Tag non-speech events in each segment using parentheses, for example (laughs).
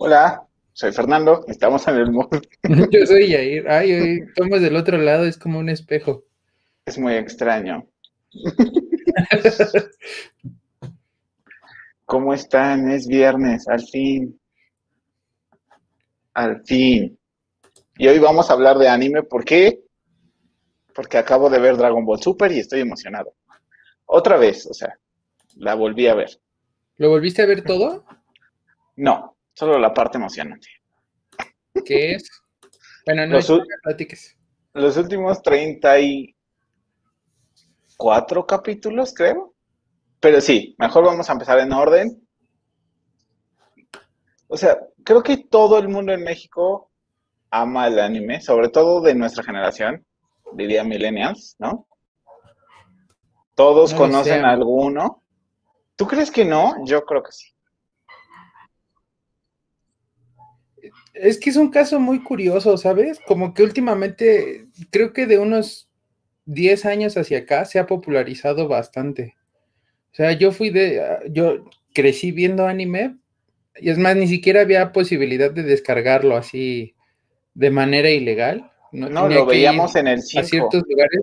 Hola, soy Fernando, estamos en el mundo. (laughs) Yo soy Yair. Ay, ay, estamos del otro lado, es como un espejo. Es muy extraño. (laughs) ¿Cómo están? Es viernes, al fin. Al fin. Y hoy vamos a hablar de anime, ¿por qué? Porque acabo de ver Dragon Ball Super y estoy emocionado. Otra vez, o sea, la volví a ver. ¿Lo volviste a ver todo? No, solo la parte emocionante. ¿Qué es? Bueno, no, Los no platiques. Los últimos 34 capítulos, creo. Pero sí, mejor vamos a empezar en orden. O sea, creo que todo el mundo en México ama el anime, sobre todo de nuestra generación, diría millennials, ¿no? Todos No conocen sé. a alguno. ¿Tú crees que no? Yo creo que sí. Es que es un caso muy curioso, ¿sabes? Como que últimamente, creo que de unos 10 años hacia acá se ha popularizado bastante. O sea, yo fui de, ah, yo crecí viendo anime y es más, ni siquiera había posibilidad de descargarlo así de manera ilegal. No, lo veíamos en el a 5. ciertos lugares.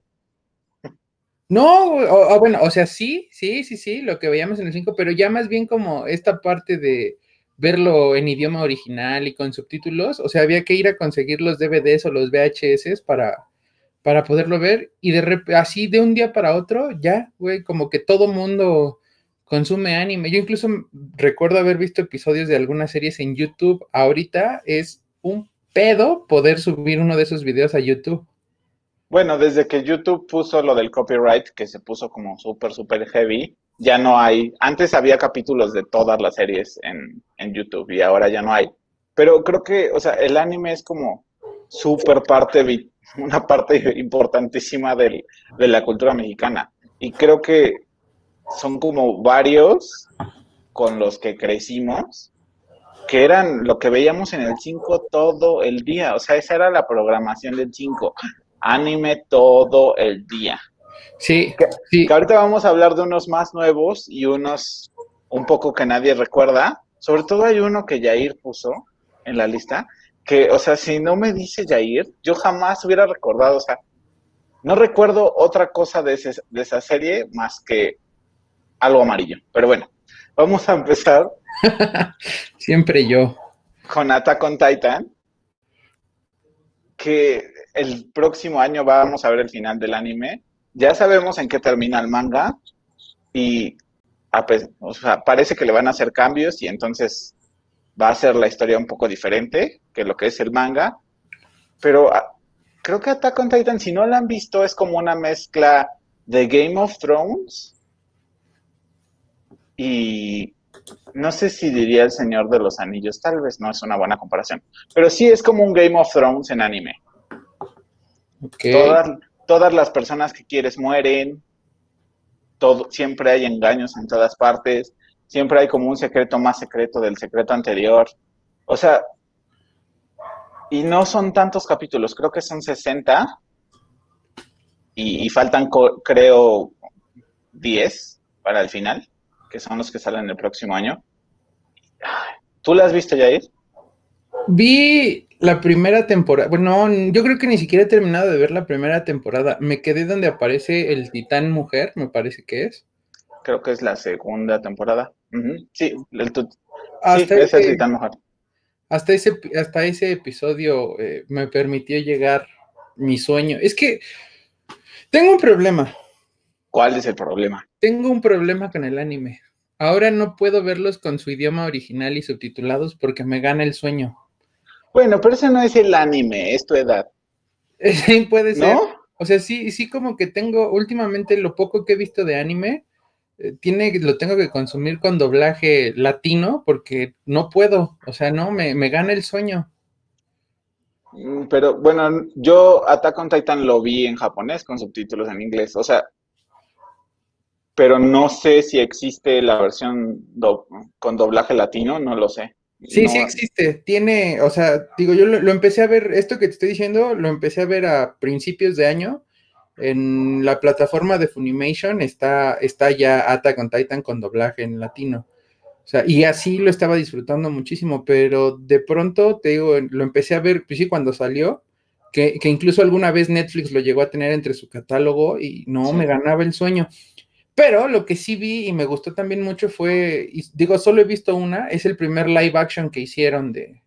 No, o- o bueno, o sea, sí, sí, sí, sí, lo que veíamos en el 5, pero ya más bien como esta parte de verlo en idioma original y con subtítulos, o sea, había que ir a conseguir los DVDs o los VHS para, para poderlo ver y de así de un día para otro, ya, güey, como que todo mundo consume anime. Yo incluso recuerdo haber visto episodios de algunas series en YouTube. Ahorita es un pedo poder subir uno de esos videos a YouTube. Bueno, desde que YouTube puso lo del copyright, que se puso como súper, súper heavy, ya no hay. Antes había capítulos de todas las series en, en YouTube y ahora ya no hay. Pero creo que, o sea, el anime es como súper parte, (laughs) una parte importantísima del- de la cultura mexicana. Y creo que son como varios con los que crecimos, que eran lo que veíamos en el 5 todo el día. O sea, esa era la programación del 5 anime todo el día. Sí, sí. Que ahorita vamos a hablar de unos más nuevos y unos un poco que nadie recuerda. Sobre todo hay uno que Yair puso en la lista, que, o sea, si no me dice Yair, yo jamás hubiera recordado, o sea, no recuerdo otra cosa de, ese- de esa serie más que algo amarillo. Pero bueno, vamos a empezar (laughs) Siempre yo. con Attack on Titan, que el próximo año vamos a ver el final del anime. Ya sabemos en qué termina el manga y o sea, parece que le van a hacer cambios y entonces va a ser la historia un poco diferente que lo que es el manga. Pero ah, creo que Attack on Titan, si no la han visto, es como una mezcla de Game of Thrones y no sé si diría El Señor de los Anillos, tal vez no es una buena comparación, pero sí es como un Game of Thrones en anime. Ok. Todas, todas las personas que quieres mueren, todo, siempre hay engaños en todas partes, siempre hay como un secreto más secreto del secreto anterior. O sea, y no son tantos capítulos, creo que son 60 y, faltan, creo, 10 para el final, que son los que salen el próximo año. ¿Tú la has visto, Jair? Vi la primera temporada. Bueno, no, yo creo que ni siquiera he terminado de ver la primera temporada. Me quedé donde aparece el titán mujer, me parece que es. Creo que es la segunda temporada. Sí, el tu- sí, Hasta es el ese, titán mujer. hasta ese, hasta ese episodio eh, me permitió llegar mi sueño. Es que tengo un problema. ¿Cuál es el problema? Tengo un problema con el anime. Ahora no puedo verlos con su idioma original y subtitulados porque me gana el sueño. Bueno, pero ese no es el anime, es tu edad, (laughs) Sí, puede ser. ¿no? O sea, sí, sí, como que tengo últimamente lo poco que he visto de anime, eh, tiene, lo tengo que consumir con doblaje latino porque no puedo. O sea, no, me, me gana el sueño. Mm, Pero bueno, yo Attack on Titan lo vi en japonés con subtítulos en inglés, o sea, pero no sé si existe la versión do- con doblaje latino, no lo sé. Sí, No- sí existe. Tiene, o sea, digo, yo lo, lo empecé a ver, esto que te estoy diciendo, lo empecé a ver a principios de año. En la plataforma de Funimation está, está ya Attack on Titan con doblaje en latino. O sea, y así lo estaba disfrutando muchísimo, pero de pronto, te digo, lo empecé a ver, pues sí, cuando salió, que, incluso alguna vez Netflix lo llegó a tener entre su catálogo y no me ganaba el sueño. Pero lo que sí vi y me gustó también mucho fue, digo, solo he visto una, es el primer live action que hicieron de,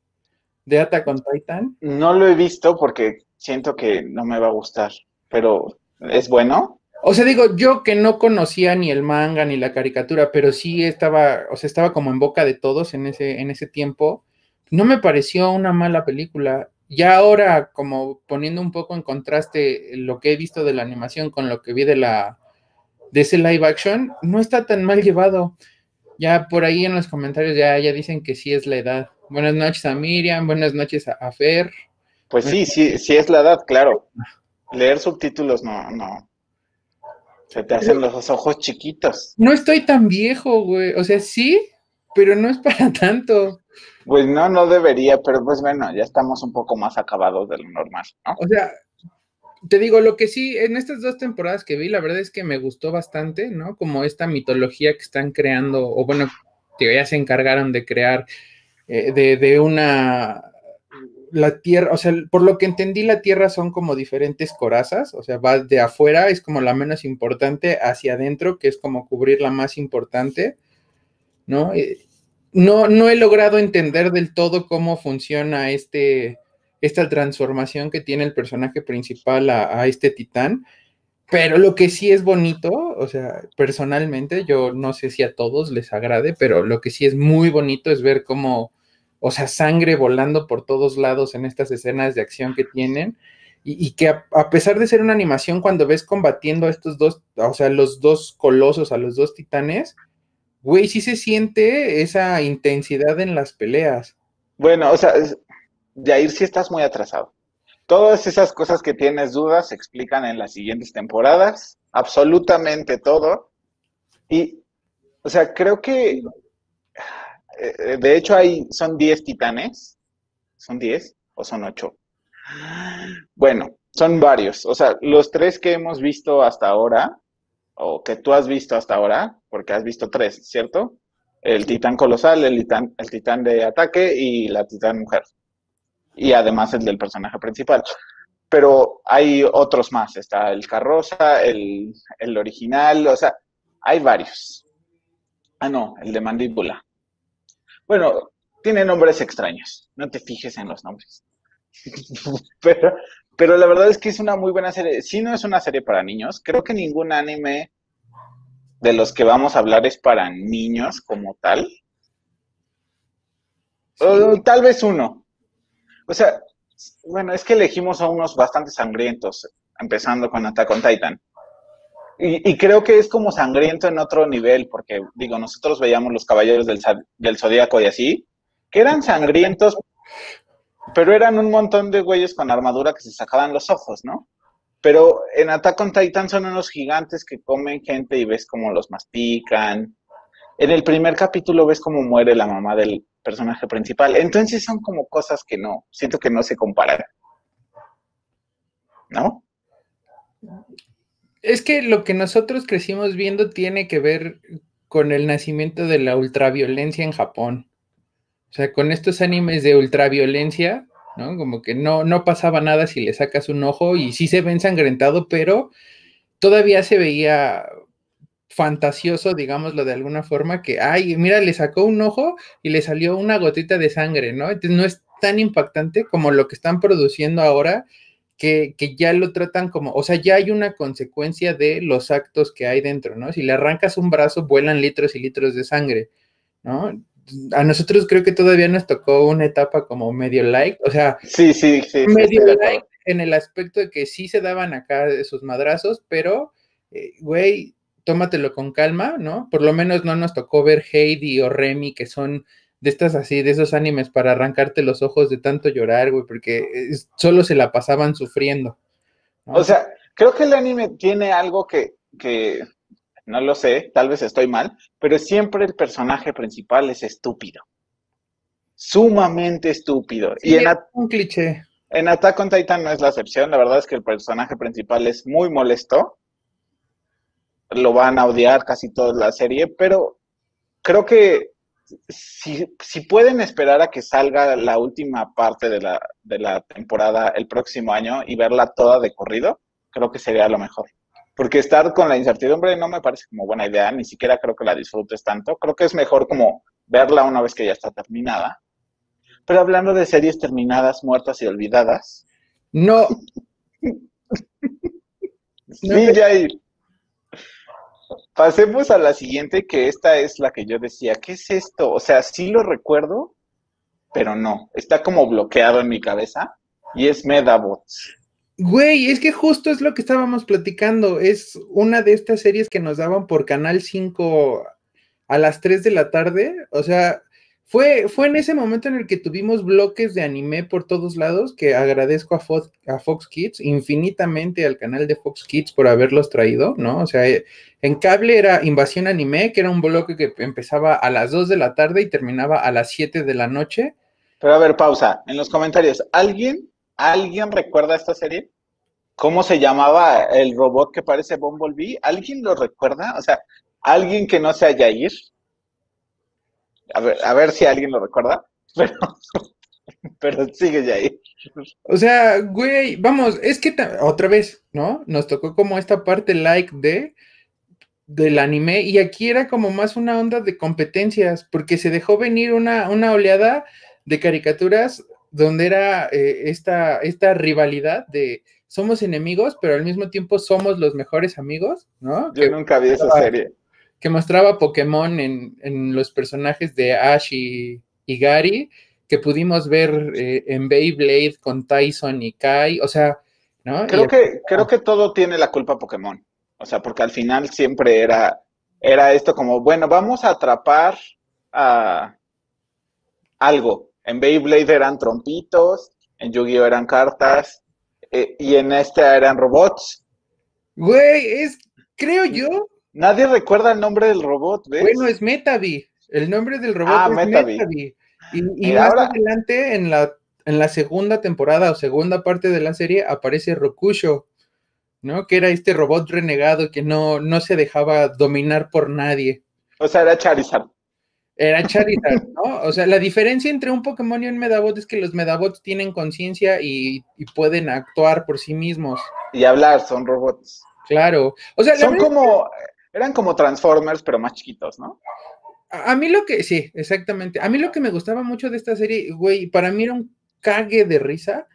de Attack on Titan. No lo he visto porque siento que no me va a gustar, pero ¿es bueno? O sea, digo, yo que no conocía ni el manga ni la caricatura, pero sí estaba, o sea, estaba como en boca de todos en ese, en ese tiempo, no me pareció una mala película. Ya ahora, como poniendo un poco en contraste lo que he visto de la animación con lo que vi de la de ese live action, no está tan mal llevado. Ya por ahí en los comentarios ya, ya dicen que sí es la edad. Buenas noches a Miriam, buenas noches a, Fer. Pues sí, sí, sí es la edad, claro. Leer subtítulos no, no. Se te hacen los ojos chiquitos. No estoy tan viejo, güey. O sea, sí, pero no es para tanto. Pues no, no debería, pero pues bueno, ya estamos un poco más acabados de lo normal, ¿no? O sea, te digo, lo que sí, en estas dos temporadas que vi, la verdad es que me gustó bastante, ¿no? Como esta mitología que están creando, o bueno, que ya se encargaron de crear eh, de, de, una, la tierra, o sea, por lo que entendí, la tierra son como diferentes corazas, o sea, va de afuera, es como la menos importante, hacia adentro, que es como cubrir la más importante, ¿no? Eh, no, no he logrado entender del todo cómo funciona este esta transformación que tiene el personaje principal a, este titán. Pero lo que sí es bonito, o sea, personalmente, yo no sé si a todos les agrade, pero lo que sí es muy bonito es ver cómo, o sea, sangre volando por todos lados en estas escenas de acción que tienen. Y, que a, pesar de ser una animación, cuando ves combatiendo a estos dos, o sea, los dos colosos, a los dos titanes, güey, sí se siente esa intensidad en las peleas. Bueno, o sea, Jair, si estás muy atrasado. Todas esas cosas que tienes dudas se explican en las siguientes temporadas, absolutamente todo. Y, o sea, creo que, eh, de hecho, hay, son 10 titanes. ¿Son 10 o son 8? Bueno, son varios. O sea, los tres que hemos visto hasta ahora, o que tú has visto hasta ahora, porque has visto tres, ¿cierto? El titán colosal, el titán, el titán de ataque y la titán mujer y además el del personaje principal. Pero hay otros más, está el carroza, el, original, o sea, hay varios. Ah, no, el de mandíbula. Bueno, tiene nombres extraños, no te fijes en los nombres. (laughs) pero, pero la verdad es que es una muy buena serie. Si no es una serie para niños, creo que ningún anime de los que vamos a hablar es para niños como tal. tal vez uno, o sea, bueno, es que elegimos a unos bastante sangrientos, empezando con Attack on Titan. Y, creo que es como sangriento en otro nivel, porque digo, nosotros veíamos los caballeros del, del Zodíaco y así, que eran sangrientos, pero eran un montón de güeyes con armadura que se sacaban los ojos, ¿no? Pero en Attack on Titan son unos gigantes que comen gente y ves cómo los mastican. En el primer capítulo ves cómo muere la mamá del, personaje principal. Entonces son como cosas que no, siento que no se comparan. ¿No? Es que lo que nosotros crecimos viendo tiene que ver con el nacimiento de la ultraviolencia en Japón. O sea, con estos animes de ultraviolencia, ¿no? Como que no, no pasaba nada si le sacas un ojo y sí se ve ensangrentado, pero todavía se veía fantasioso, digámoslo de alguna forma, que, ay, mira, le sacó un ojo y le salió una gotita de sangre, ¿no? Entonces no es tan impactante como lo que están produciendo ahora, que, que, ya lo tratan como, o sea, ya hay una consecuencia de los actos que hay dentro, ¿no? Si le arrancas un brazo, vuelan litros y litros de sangre, ¿no? A nosotros creo que todavía nos tocó una etapa como medio like, o sea, sí, sí, sí, medio like en el aspecto de que sí se daban acá esos madrazos, pero, eh, güey, tómatelo con calma, ¿no? Por lo menos no nos tocó ver Heidi o Remy, que son de estas así, de esos animes para arrancarte los ojos de tanto llorar, güey, porque solo se la pasaban sufriendo. O sea, creo que el anime tiene algo que, que, no lo sé, tal vez estoy mal, pero siempre el personaje principal es estúpido. Sumamente estúpido. y en un cliché. En Attack on Titan no es la excepción, la verdad es que el personaje principal es muy molesto lo van a odiar casi toda la serie, pero creo que si, si pueden esperar a que salga la última parte de la, de la temporada el próximo año y verla toda de corrido, creo que sería lo mejor. Porque estar con la incertidumbre no me parece como buena idea, ni siquiera creo que la disfrutes tanto. Creo que es mejor como verla una vez que ya está terminada. Pero hablando de series terminadas, muertas y olvidadas. No. (laughs) sí, ya Pasemos a la siguiente, que esta es la que yo decía, ¿qué es esto? O sea, sí lo recuerdo, pero no. Está como bloqueado en mi cabeza y es Medabots. Güey, es que justo es lo que estábamos platicando. Es una de estas series que nos daban por Canal 5 a las 3 de la tarde. O sea, fue, fue en ese momento en el que tuvimos bloques de anime por todos lados, que agradezco a Fox, a Fox Kids, infinitamente al canal de Fox Kids por haberlos traído, ¿no? O sea, eh, en cable era Invasión Anime, que era un bloque que empezaba a las 2 de la tarde y terminaba a las 7 de la noche. Pero a ver, pausa. En los comentarios, ¿alguien, ¿alguien recuerda esta serie? ¿Cómo se llamaba el robot que parece Bumblebee? ¿Alguien lo recuerda? O sea, ¿alguien que no sea Yair? A ver, a ver si alguien lo recuerda, (laughs) pero, pero sigue ya ahí. O sea, güey, vamos, es que otra vez, ¿no? Nos tocó como esta parte like de del anime y aquí era como más una onda de competencias, porque se dejó venir una, una oleada de caricaturas donde era eh, esta, esta rivalidad de somos enemigos, pero al mismo tiempo somos los mejores amigos, ¿no? Yo nunca vi esa serie que mostraba Pokémon en, los personajes de Ash y, Gary, que pudimos ver eh, en Beyblade con Tyson y Kai, o sea, ¿no? Creo, que, creo que todo tiene la culpa Pokémon, o sea, porque al final siempre era, era esto como, bueno, vamos a atrapar a algo. En Beyblade eran trompitos, en Yu-Gi-Oh eran cartas, eh, y en este eran robots. Güey, es, creo yo, Nadie recuerda el nombre del robot, ¿ves? Bueno, es Metavi. El nombre del robot ah, es Metavi. Y, más adelante, en la, en la segunda temporada o segunda parte de la serie, aparece Rokusho, ¿no? Que era este robot renegado que no, no se dejaba dominar por nadie. O sea, era Charizard. Era Charizard, (laughs) ¿no? O sea, la diferencia entre un Pokémon y un Medabot es que los Medabots tienen conciencia y, y, pueden actuar por sí mismos. Y hablar, son robots. Claro. O sea, son como, eran como Transformers, pero más chiquitos, ¿no? A, mí lo que, sí, exactamente. A mí lo que me gustaba mucho de esta serie, güey, para mí era un cague de risa,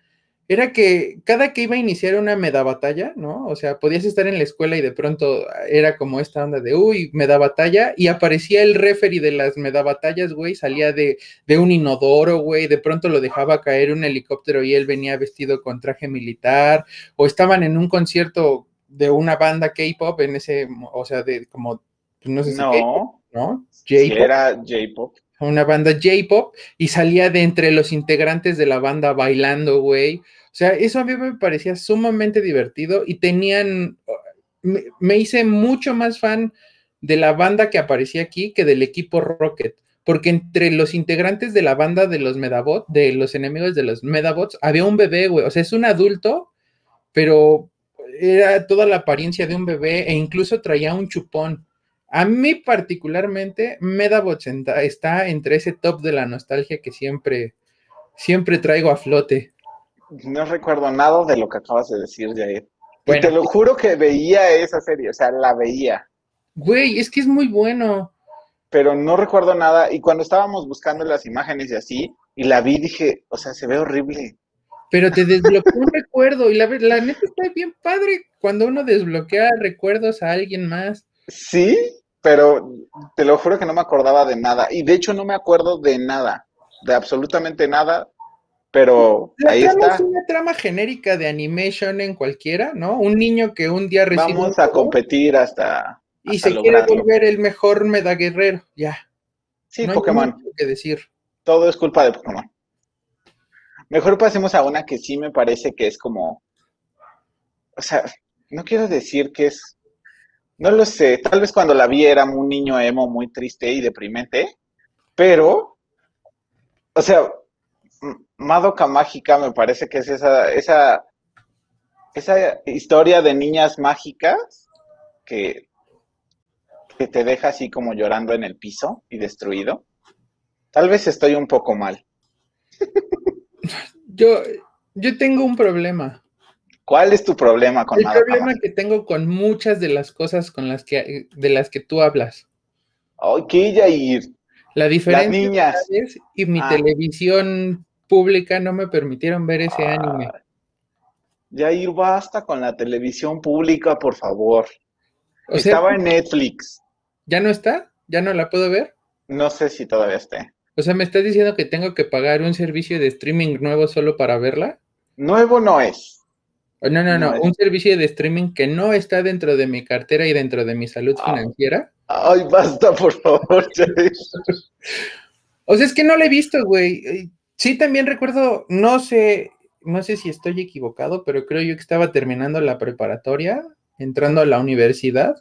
era que cada que iba a iniciar una meda batalla, ¿no? O sea, podías estar en la escuela y de pronto era como esta onda de, uy, meda batalla, y aparecía el referee de las meda batallas, güey, salía de, de un inodoro, güey, de pronto lo dejaba caer un helicóptero y él venía vestido con traje militar, o estaban en un concierto de una banda K-pop en ese, o sea, de como, no sé si no, ¿no? J-pop. era J-pop. Una banda J-pop y salía de entre los integrantes de la banda bailando, güey. O sea, eso a mí me parecía sumamente divertido y tenían, me, hice mucho más fan de la banda que aparecía aquí que del equipo Rocket porque entre los integrantes de la banda de los Medabots, de los enemigos de los Medabots, había un bebé, güey. O sea, es un adulto, pero era toda la apariencia de un bebé e incluso traía un chupón. A mí particularmente, Medabots está entre ese top de la nostalgia que siempre, siempre traigo a flote. No recuerdo nada de lo que acabas de decir, Jair. y te lo juro que veía esa serie, o sea, la veía. Güey, es que es muy bueno. Pero no recuerdo nada. Y cuando estábamos buscando las imágenes y así, y la vi, dije, o sea, se ve horrible pero te desbloqueó un recuerdo y la, la neta está bien padre cuando uno desbloquea recuerdos a alguien más. Sí, pero te lo juro que no me acordaba de nada y de hecho no me acuerdo de nada, de absolutamente nada, pero ahí está. Es una trama genérica de animation en cualquiera, ¿no? Un niño que un día recibe Vamos a competir hasta y se quiere volver el mejor medaguerrero, ya. Sí, Pokémon. Hay que decir. Todo es culpa de Pokémon. Mejor pasemos a una que sí me parece que es como, o sea, no quiero decir que es, no lo sé, tal vez cuando la vi era un niño emo muy triste y deprimente, pero, o sea, Madoka Mágica me parece que es esa, esa, esa historia de niñas mágicas que, que te deja así como llorando en el piso y destruido. Tal vez estoy un poco mal. Yo, yo tengo un problema. ¿Cuál es tu problema con El problema que tengo con muchas de las cosas con las que de las que tú hablas. Ay, ¿qué, Yair? La diferencia es y mi ah. televisión pública no me permitieron ver ese anime. Yair, basta con la televisión pública, por favor. Estaba en Netflix. ¿Ya no está? ¿Ya no la puedo ver? No sé si todavía esté. O sea, ¿me estás diciendo que tengo que pagar un servicio de streaming nuevo solo para verla? Nuevo no es. Oh, no, no, no, un servicio de streaming que no está dentro de mi cartera y dentro de mi salud ah. financiera. Ay, basta, por favor. (laughs) o sea, es que no lo he visto, güey. Sí, también recuerdo, no sé, no sé si estoy equivocado, pero creo yo que estaba terminando la preparatoria, entrando a la universidad,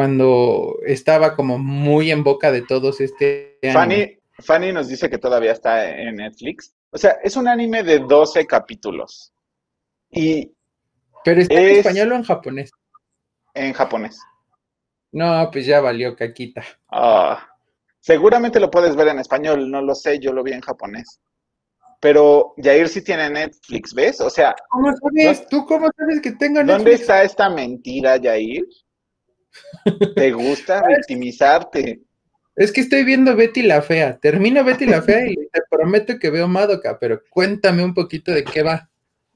cuando estaba como muy en boca de todos este Fanny, Fanny nos dice que todavía está en Netflix. O sea, es un anime de 12 capítulos. Y ¿Pero está en español o en japonés? En japonés. No, pues ya valió caquita. Ah, seguramente lo puedes ver en español, no lo sé, yo lo vi en japonés. Pero Jair sí tiene Netflix, ¿ves? O sea. ¿Cómo sabes? ¿Tú cómo sabes que tengo Netflix? ¿Dónde está esta mentira, Jair? ¿Te (laughs) gusta victimizarte? Es que estoy viendo Betty la Fea. Termino Betty la Fea y te prometo que veo Madoka, pero cuéntame un poquito de qué va.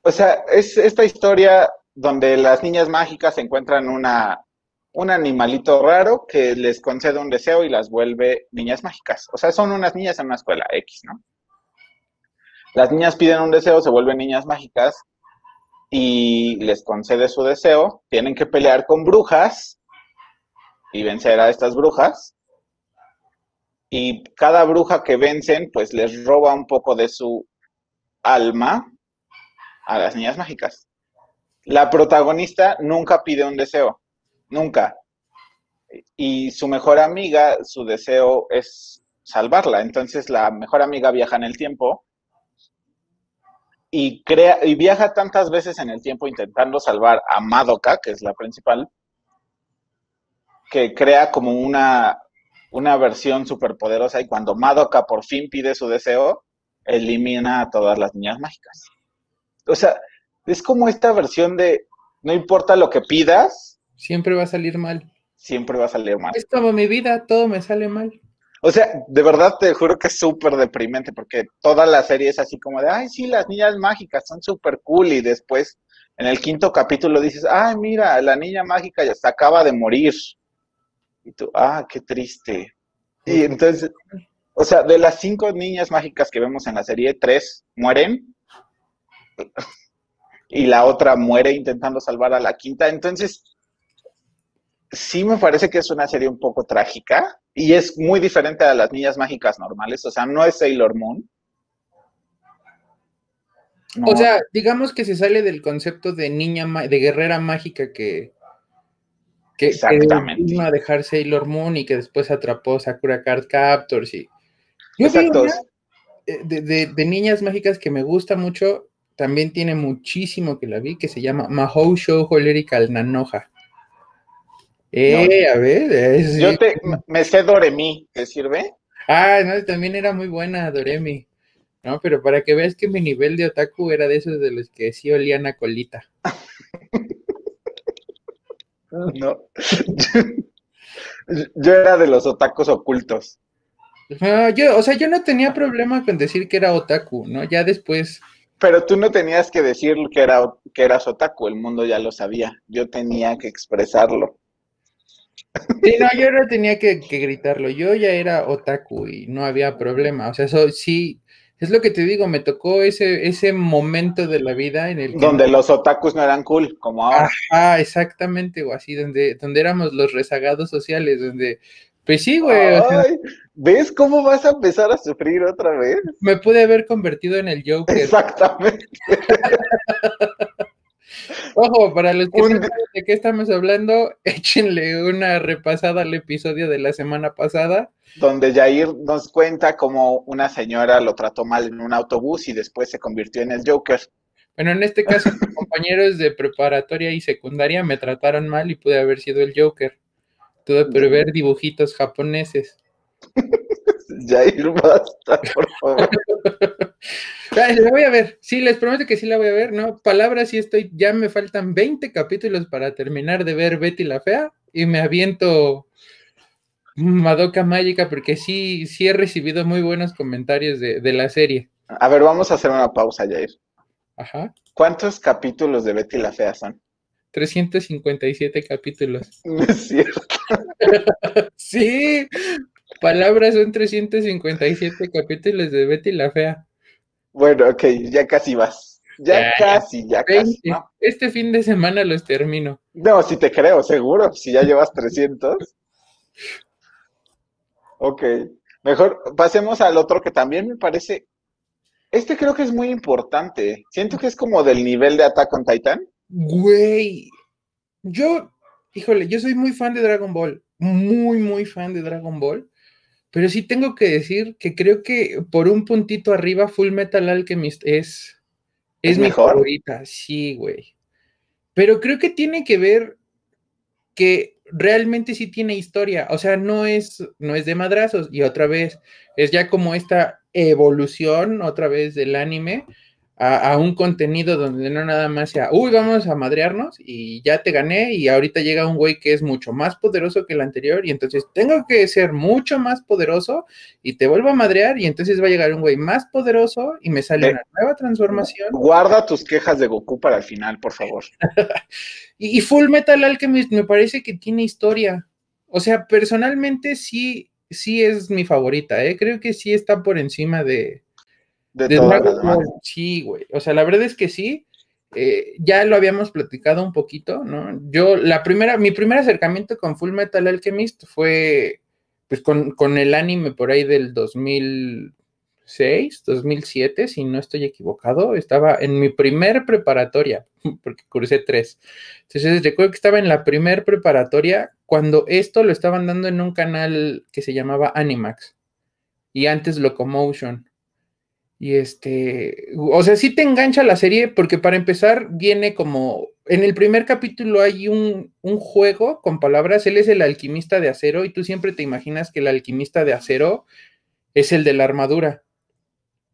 O sea, es esta historia donde las niñas mágicas encuentran una, un animalito raro que les concede un deseo y las vuelve niñas mágicas. O sea, son unas niñas en una escuela X, ¿no? Las niñas piden un deseo, se vuelven niñas mágicas y les concede su deseo. Tienen que pelear con brujas y vencer a estas brujas. Y cada bruja que vencen, pues les roba un poco de su alma a las niñas mágicas. La protagonista nunca pide un deseo, nunca. Y su mejor amiga, su deseo es salvarla. Entonces la mejor amiga viaja en el tiempo y, crea, y viaja tantas veces en el tiempo intentando salvar a Madoka, que es la principal, que crea como una, una versión superpoderosa y cuando Madoka por fin pide su deseo, elimina a todas las niñas mágicas o sea, es como esta versión de no importa lo que pidas. Siempre va a salir mal. Siempre va a salir mal. Es como mi vida, todo me sale mal. O sea, de verdad te juro que es súper deprimente porque toda la serie es así como de, ay, sí, las niñas mágicas son súper cool y después en el quinto capítulo dices, ay, mira, la niña mágica ya se acaba de morir. Y tú, ah, qué triste. Y entonces, o sea, de las cinco niñas mágicas que vemos en la serie, tres mueren (laughs) y la otra muere intentando salvar a la quinta. Entonces, sí me parece que es una serie un poco trágica y es muy diferente a las niñas mágicas normales. O sea, no es Sailor Moon. O sea, digamos que se sale del concepto de niña, de guerrera mágica que, que, Exactamente. vino a dejar Sailor Moon y que después atrapó Sakura Card Captors y... Exacto. Eh, de, de, niñas mágicas que me gusta mucho también tiene muchísimo que la vi, que se llama Mahou Show Holerical Nanoja. Eh, a ver. Yo te, me sé Doremi, ¿te sirve? Ah, no, también era muy buena Doremi. No, pero para que veas que mi nivel de otaku era de esos de los que sí olían a colita. (laughs) no. yo era de los otakus ocultos. yo, o sea, yo no tenía problema con decir que era otaku, ¿no? Ya después pero tú no tenías que decir que, era, que eras otaku, el mundo ya lo sabía. Yo tenía que expresarlo. Sí, no, yo no tenía que, gritarlo. Yo ya era otaku y no había problema. O sea, eso sí, es lo que te digo, me tocó ese, ese momento de la vida en el que... Donde los otakus no eran cool, como ahora. Ah, exactamente, o así, donde, donde éramos los rezagados sociales, donde pues sí, güey. ¿Ves cómo vas a empezar a sufrir otra vez? Me pude haber convertido en el Joker. Exactamente. (laughs) Ojo, para los que no saben de qué estamos hablando, (laughs) échenle una repasada al episodio de la semana pasada. Donde Jair nos cuenta cómo una señora lo trató mal en un autobús y después se convirtió en el Joker. Bueno, en este caso, (laughs) compañeros de preparatoria y secundaria me trataron mal y pude haber sido el Joker. Tuve por ver dibujitos japoneses. (laughs) Jair, basta, por favor. (laughs) la voy a ver, sí, les prometo que sí la voy a ver, ¿no? Palabras, sí estoy, ya me faltan 20 capítulos para terminar de ver Betty la Fea y me aviento Madoka Mágica porque sí, sí he recibido muy buenos comentarios de, de la serie. A ver, vamos a hacer una pausa, Jair. Ajá. ¿Cuántos capítulos de Betty la Fea son? 357 capítulos. (laughs) No es cierto. (laughs) sí, palabras son 357 capítulos de Betty la Fea. Bueno, ok, ya casi vas. Ya, casi, ya casi. Este fin de semana los termino. No, si te creo, seguro, si ya llevas 300. Ok, mejor pasemos al otro que también me parece. Este creo que es muy importante. Siento que es como del nivel de Attack on Titan. Güey, yo, híjole, yo soy muy fan de Dragon Ball, muy, muy fan de Dragon Ball, pero sí tengo que decir que creo que por un puntito arriba Full Metal Alchemist es, es, mi favorita, sí, güey. Pero creo que tiene que ver que realmente sí tiene historia, o sea, no es, no es de madrazos y otra vez es ya como esta evolución otra vez del anime a, un contenido donde no nada más sea, uy, vamos a madrearnos y ya te gané y ahorita llega un güey que es mucho más poderoso que el anterior y entonces tengo que ser mucho más poderoso y te vuelvo a madrear y entonces va a llegar un güey más poderoso y me sale una nueva transformación. Guarda tus quejas de Goku para el final, por favor. (laughs) y, y Full Metal Alchemist me parece que tiene historia. O sea, personalmente sí, sí es mi favorita, ¿eh? creo que sí está por encima de, de, Sí, güey. O sea, la verdad es que sí. Eh, ya lo habíamos platicado un poquito, ¿no? Yo, la primera, mi primer acercamiento con Full Metal Alchemist fue, pues, con, con el anime por ahí del 2006, 2007, si no estoy equivocado. Estaba en mi primer preparatoria, (laughs) porque cursé tres. Entonces, recuerdo que estaba en la primer preparatoria cuando esto lo estaban dando en un canal que se llamaba Animax y antes Locomotion. Y este, o sea, sí te engancha la serie porque para empezar viene como, en el primer capítulo hay un, juego con palabras, él es el alquimista de acero y tú siempre te imaginas que el alquimista de acero es el de la armadura.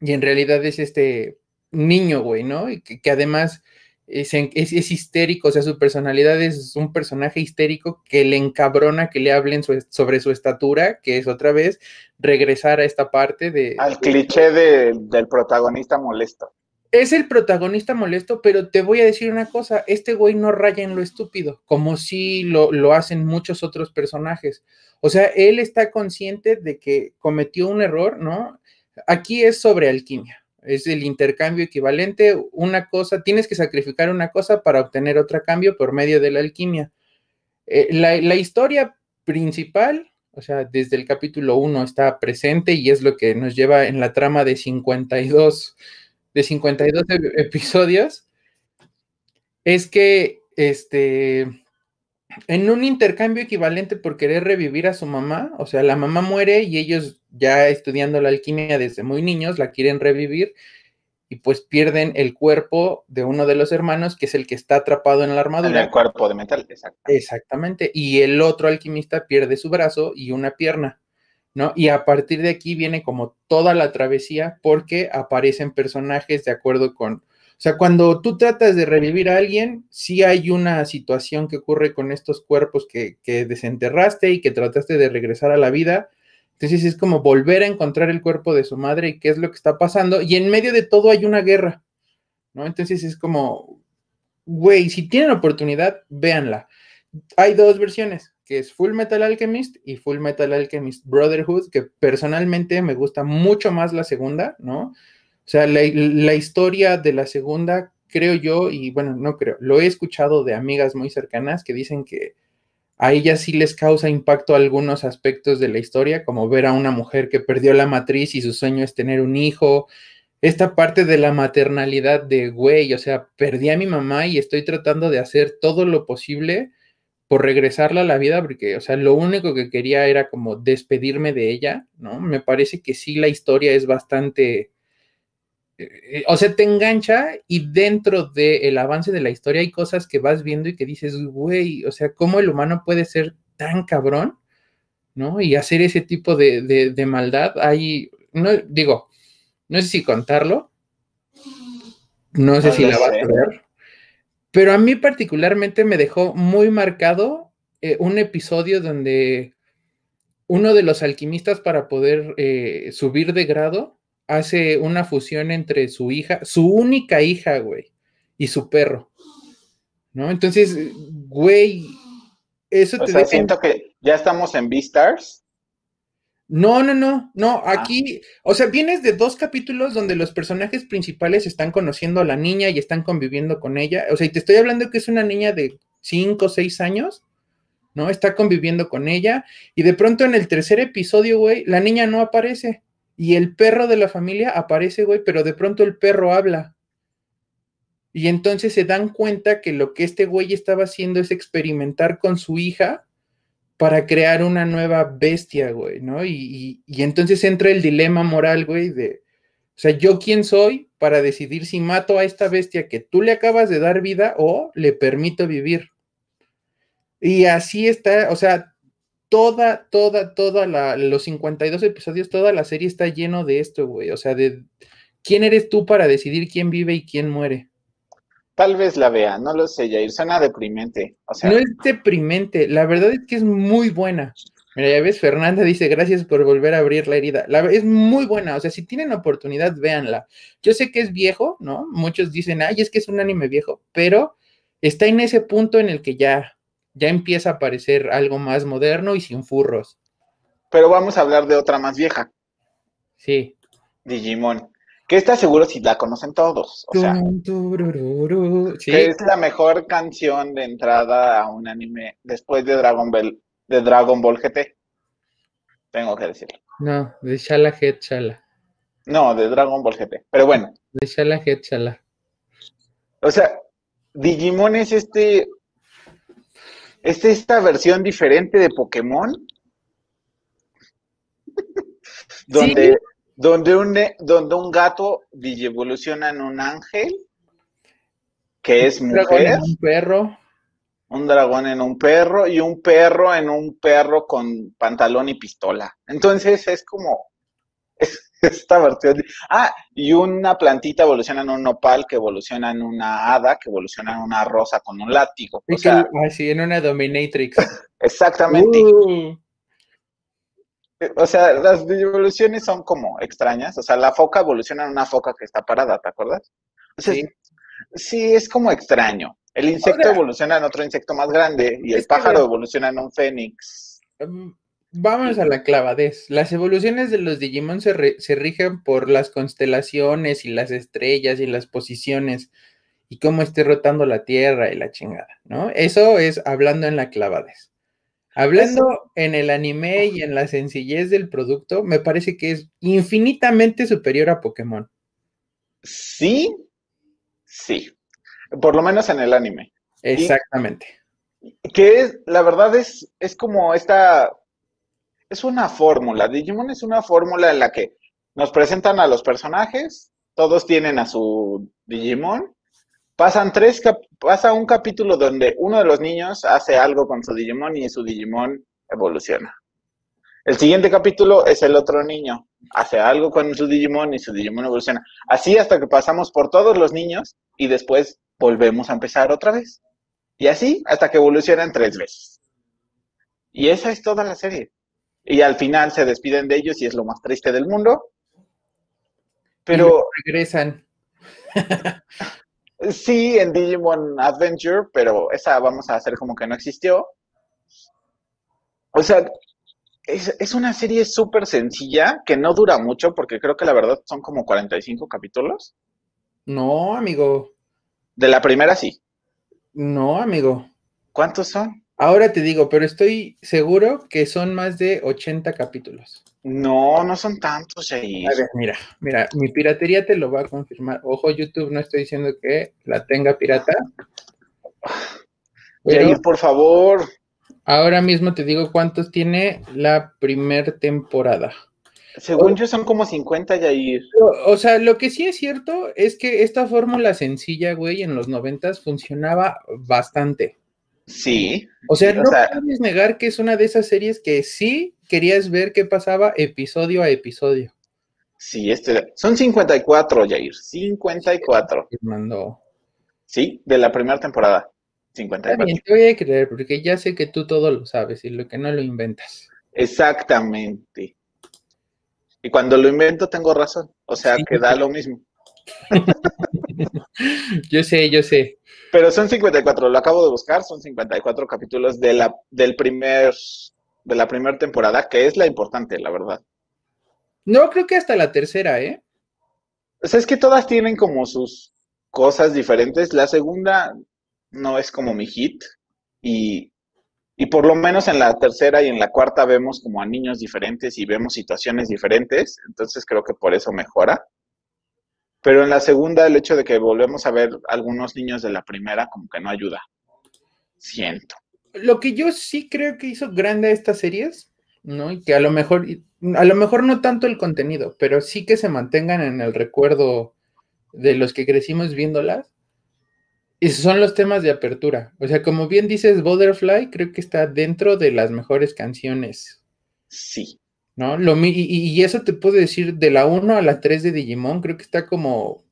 Y en realidad es este niño, güey, ¿no? Y que además es, histérico, o sea, su personalidad es un personaje histérico que le encabrona que le hablen sobre su estatura, que es otra vez regresar a esta parte de... Al cliché del protagonista molesto. Es el protagonista molesto, pero te voy a decir una cosa, este güey no raya en lo estúpido, como si lo, lo hacen muchos otros personajes. O sea, él está consciente de que cometió un error, ¿no? Aquí es sobre alquimia es el intercambio equivalente. Una cosa, tienes que sacrificar una cosa para obtener otra cambio por medio de la alquimia. Eh, la, historia principal, o sea, desde el capítulo 1 está presente y es lo que nos lleva en la trama de 52, de 52 episodios, es que este, en un intercambio equivalente por querer revivir a su mamá, o sea, la mamá muere y ellos ya estudiando la alquimia desde muy niños la quieren revivir y pues pierden el cuerpo de uno de los hermanos que es el que está atrapado en la armadura. En el cuerpo de metal, exactamente. Exactamente. Y el otro alquimista pierde su brazo y una pierna, ¿no? Y a partir de aquí viene como toda la travesía porque aparecen personajes de acuerdo con sea, cuando tú tratas de revivir a alguien, sí hay una situación que ocurre con estos cuerpos que, desenterraste y que trataste de regresar a la vida. Entonces es como volver a encontrar el cuerpo de su madre y qué es lo que está pasando. Y en medio de todo hay una guerra, ¿no? Entonces es como, güey, si tienen oportunidad, véanla. Hay dos versiones, que es Full Metal Alchemist y Full Metal Alchemist Brotherhood, que personalmente me gusta mucho más la segunda, ¿no? O sea, la, historia de la segunda, creo yo, y bueno, no creo, lo he escuchado de amigas muy cercanas que dicen que a ellas sí les causa impacto algunos aspectos de la historia, como ver a una mujer que perdió la matriz y su sueño es tener un hijo. Esta parte de la maternalidad de, güey, o sea, perdí a mi mamá y estoy tratando de hacer todo lo posible por regresarla a la vida, porque, o sea, lo único que quería era como despedirme de ella, ¿no? Me parece que sí la historia es bastante o sea, te engancha y dentro del avance de la historia hay cosas que vas viendo y que dices, güey, o sea, ¿cómo el humano puede ser tan cabrón? ¿no? Y hacer ese tipo de, maldad, ahí, no, digo, no sé si contarlo, no sé si la vas a ver, pero a mí particularmente me dejó muy marcado eh, un episodio donde uno de los alquimistas para poder eh, subir de grado hace una fusión entre su hija, su única hija, güey, y su perro. ¿No? Entonces, güey, eso te sea, siento que ya estamos en Beastars. No, no, no, no, ah. aquí, o sea, vienes de dos capítulos donde los personajes principales están conociendo a la niña y están conviviendo con ella, o sea, y te estoy hablando que es una niña de cinco o seis años, ¿no? Está conviviendo con ella y de pronto en el tercer episodio, güey, la niña no aparece y el perro de la familia aparece, güey, pero de pronto el perro habla. Y entonces se dan cuenta que lo que este güey estaba haciendo es experimentar con su hija para crear una nueva bestia, güey, ¿no? Y, entonces entra el dilema moral, güey, de, o sea, ¿yo quién soy para decidir si mato a esta bestia que tú le acabas de dar vida o le permito vivir? Y así está, o sea, toda, toda, toda la, los 52 episodios, toda la serie está lleno de esto, güey, o sea, de quién eres tú para decidir quién vive y quién muere. Tal vez la vea, no lo sé, Jair, suena deprimente. no es deprimente, la verdad es que es muy buena. Mira, ya ves, Fernanda dice, gracias por volver a abrir la herida. La, es muy buena, o sea, si tienen oportunidad, véanla. Yo sé que es viejo, ¿no? Muchos dicen, ay, es que es un anime viejo, pero está en ese punto en el que ya, ya empieza a aparecer algo más moderno y sin furros. Pero vamos a hablar de otra más vieja. Sí. Digimon que está seguro si la conocen todos. O sea, que es la mejor canción de entrada a un anime después de Dragon Ball, de Dragon Ball GT. Tengo que decirlo. No, de Shala Head Shala. No, de Dragon Ball GT. Pero bueno. De Shala Head Shala. O sea, Digimon es este. Es esta versión diferente de Pokémon. (laughs) donde donde un, donde un gato evoluciona en un ángel, que es mujer. Un dragón en un perro. Un dragón en un perro y un perro en un perro con pantalón y pistola. Entonces es como (laughs) esta versión. Ah, y una plantita evoluciona en un nopal, que evoluciona en una hada, que evoluciona en una rosa con un látigo. O sea, sí, en una dominatrix. (laughs) Exactamente. Uh o sea, las evoluciones son como extrañas. O sea, la foca evoluciona en una foca que está parada, ¿te acuerdas? sí. sí, es como extraño. El insecto evoluciona en otro insecto más grande y el pájaro evoluciona en un fénix. Em, vamos a la clavadez. Las evoluciones de los Digimon se, se rigen por las constelaciones y las estrellas y las posiciones y cómo esté rotando la Tierra y la chingada, ¿no? Eso es hablando en la clavadez. Hablando en el anime y en la sencillez del producto, me parece que es infinitamente superior a Pokémon. Sí, sí. Por lo menos en el anime. Exactamente. que es, la verdad es, es como esta, es una fórmula. Digimon es una fórmula en la que nos presentan a los personajes, todos tienen a su Digimon, pasan tres, pasa un capítulo donde uno de los niños hace algo con su Digimon y su Digimon evoluciona. El siguiente capítulo es el otro niño, hace algo con su Digimon y su Digimon evoluciona. Así hasta que pasamos por todos los niños y después volvemos a empezar otra vez. Y así hasta que evolucionan tres veces. Y esa es toda la serie. Y al final se despiden de ellos y es lo más triste del mundo. Pero... regresan. (laughs) Sí, en Digimon Adventure, pero esa vamos a hacer como que no existió. O sea, es, una serie súper sencilla que no dura mucho porque creo que la verdad son como 45 capítulos. No, amigo. De la primera sí. No, amigo. ¿Cuántos son? Ahora te digo, pero estoy seguro que son más de 80 capítulos. No, no son tantos ahí. A ver, mira, mira, mi piratería te lo va a confirmar. Ojo, YouTube, no estoy diciendo que la tenga pirata. Pero, por favor. Ahora mismo te digo cuántos tiene la primer temporada. Según yo son como 50, Yair. O, o sea, lo que sí es cierto es que esta fórmula sencilla, güey, en los noventas funcionaba bastante. Sí. O sea, no puedes negar que es una de esas series que sí querías ver qué pasaba episodio a episodio. Sí, este, son 54, Jair, 54. Mandó. Sí, de la primera temporada. 54. Bien, te voy a creer, porque ya sé que tú todo lo sabes y lo que no lo inventas. Exactamente. Y cuando lo invento tengo razón, o sea que da lo mismo. (laughs) yo sé, yo sé. Pero son 54, lo acabo de buscar, son 54 capítulos de la, del primer, de la primera temporada, que es la importante, la verdad. No, creo que hasta la tercera, ¿eh? O sea, es que todas tienen como sus cosas diferentes. La segunda no es como mi hit. Y, y por lo menos en la tercera y en la cuarta vemos como a niños diferentes y vemos situaciones diferentes. Entonces creo que por eso mejora. Pero en la segunda, el hecho de que volvemos a ver algunos niños de la primera, como que no ayuda. Siento. Lo que yo sí creo que hizo grande estas series, ¿no? Y que a lo mejor, a lo mejor no tanto el contenido, pero sí que se mantengan en el recuerdo de los que crecimos viéndolas. Y son los temas de apertura. O sea, como bien dices, Butterfly creo que está dentro de las mejores canciones. Sí. ¿No? Lo, y, y, eso te puedo decir, de la 1 a la 3 de Digimon, creo que está como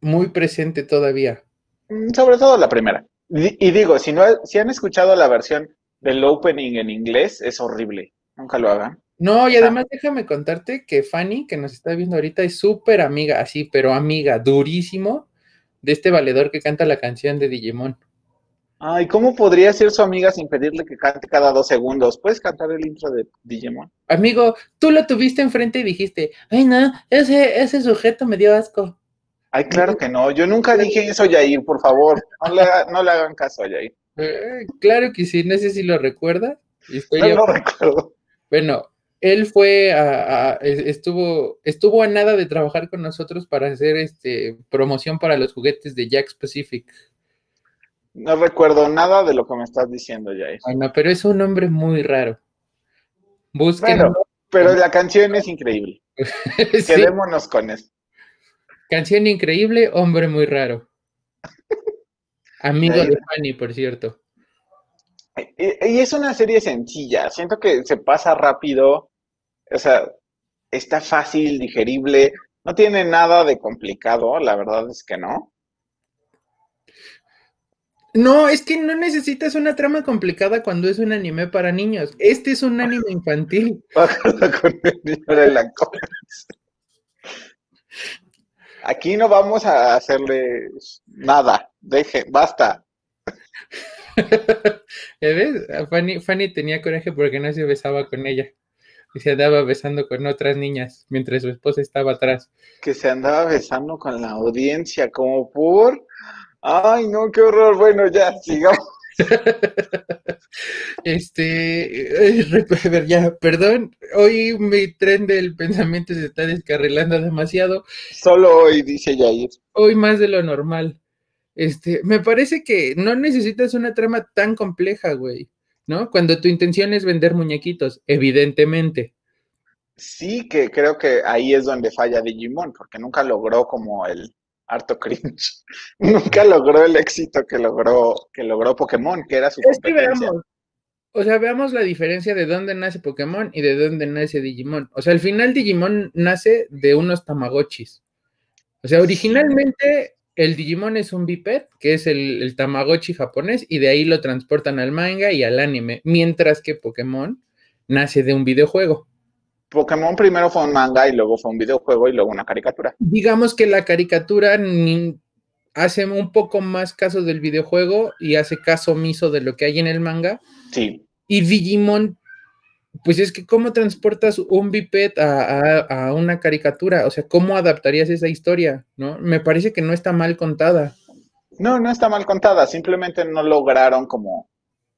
muy presente todavía. Mm, sobre todo la primera. Y, digo, si, no, si han escuchado la versión del opening en inglés, es horrible. Nunca lo hagan. No, y además déjame contarte que Fanny, que nos está viendo ahorita, es súper amiga, así, pero amiga, durísimo, de este valedor que canta la canción de Digimon. Ay, ¿cómo podría ser su amiga sin pedirle que cante cada dos segundos? ¿Puedes cantar el intro de Digimon? Amigo, tú lo tuviste enfrente y dijiste, ay, no, ese, ese sujeto me dio asco. Ay, claro que no. Yo nunca dije eso, Yair, por favor. No le, no le hagan caso a Yair. Eh, claro que sí, no sé si lo recuerda. no lo recuerdo. Bueno, él fue a, estuvo, estuvo a nada de trabajar con nosotros para hacer este promoción para los juguetes de Jack Pacific. No recuerdo nada de lo que me estás diciendo, Jair. Bueno, pero es un nombre muy raro. Búsquenlo. pero la canción es increíble. (laughs) Quedémonos con eso. Canción increíble, hombre muy raro. Amigo de Fanny, por cierto. Y, es una serie sencilla. Siento que se pasa rápido. O sea, está fácil, digerible. No tiene nada de complicado, la verdad es que no. No, es que no necesitas una trama complicada cuando es un anime para niños. Este es un anime infantil. (laughs) Aquí no vamos a hacerle nada. Deje, basta. (laughs) ¿Ves? Fanny, Fanny tenía coraje porque no se besaba con ella y se andaba besando con otras niñas mientras su esposa estaba atrás. Que se andaba besando con la audiencia, como por. Ay, no, qué horror. Bueno, ya, (laughs) sigamos. este, eh, (laughs) a ver, ya, perdón, hoy mi tren del pensamiento se está descarrilando demasiado. Solo hoy, dice Yair. Hoy más de lo normal. Este, me parece que no necesitas una trama tan compleja, güey, ¿no? Cuando tu intención es vender muñequitos, evidentemente. Sí, que creo que ahí es donde falla Digimon, porque nunca logró como el, harto cringe. (laughs) Nunca logró el éxito que logró, que logró Pokémon, que era su es Que veamos, o sea, veamos la diferencia de dónde nace Pokémon y de dónde nace Digimon. O sea, al final Digimon nace de unos Tamagotchis. O sea, originalmente el Digimon es un biped, que es el, el Tamagotchi japonés, y de ahí lo transportan al manga y al anime, mientras que Pokémon nace de un videojuego. Pokémon primero fue un manga y luego fue un videojuego y luego una caricatura. Digamos que la caricatura hace un poco más caso del videojuego y hace caso omiso de lo que hay en el manga. Sí. Y Digimon, pues es que cómo transportas un biped a, una caricatura, o sea, ¿cómo adaptarías esa historia? ¿No? Me parece que no está mal contada. No, no está mal contada, simplemente no lograron como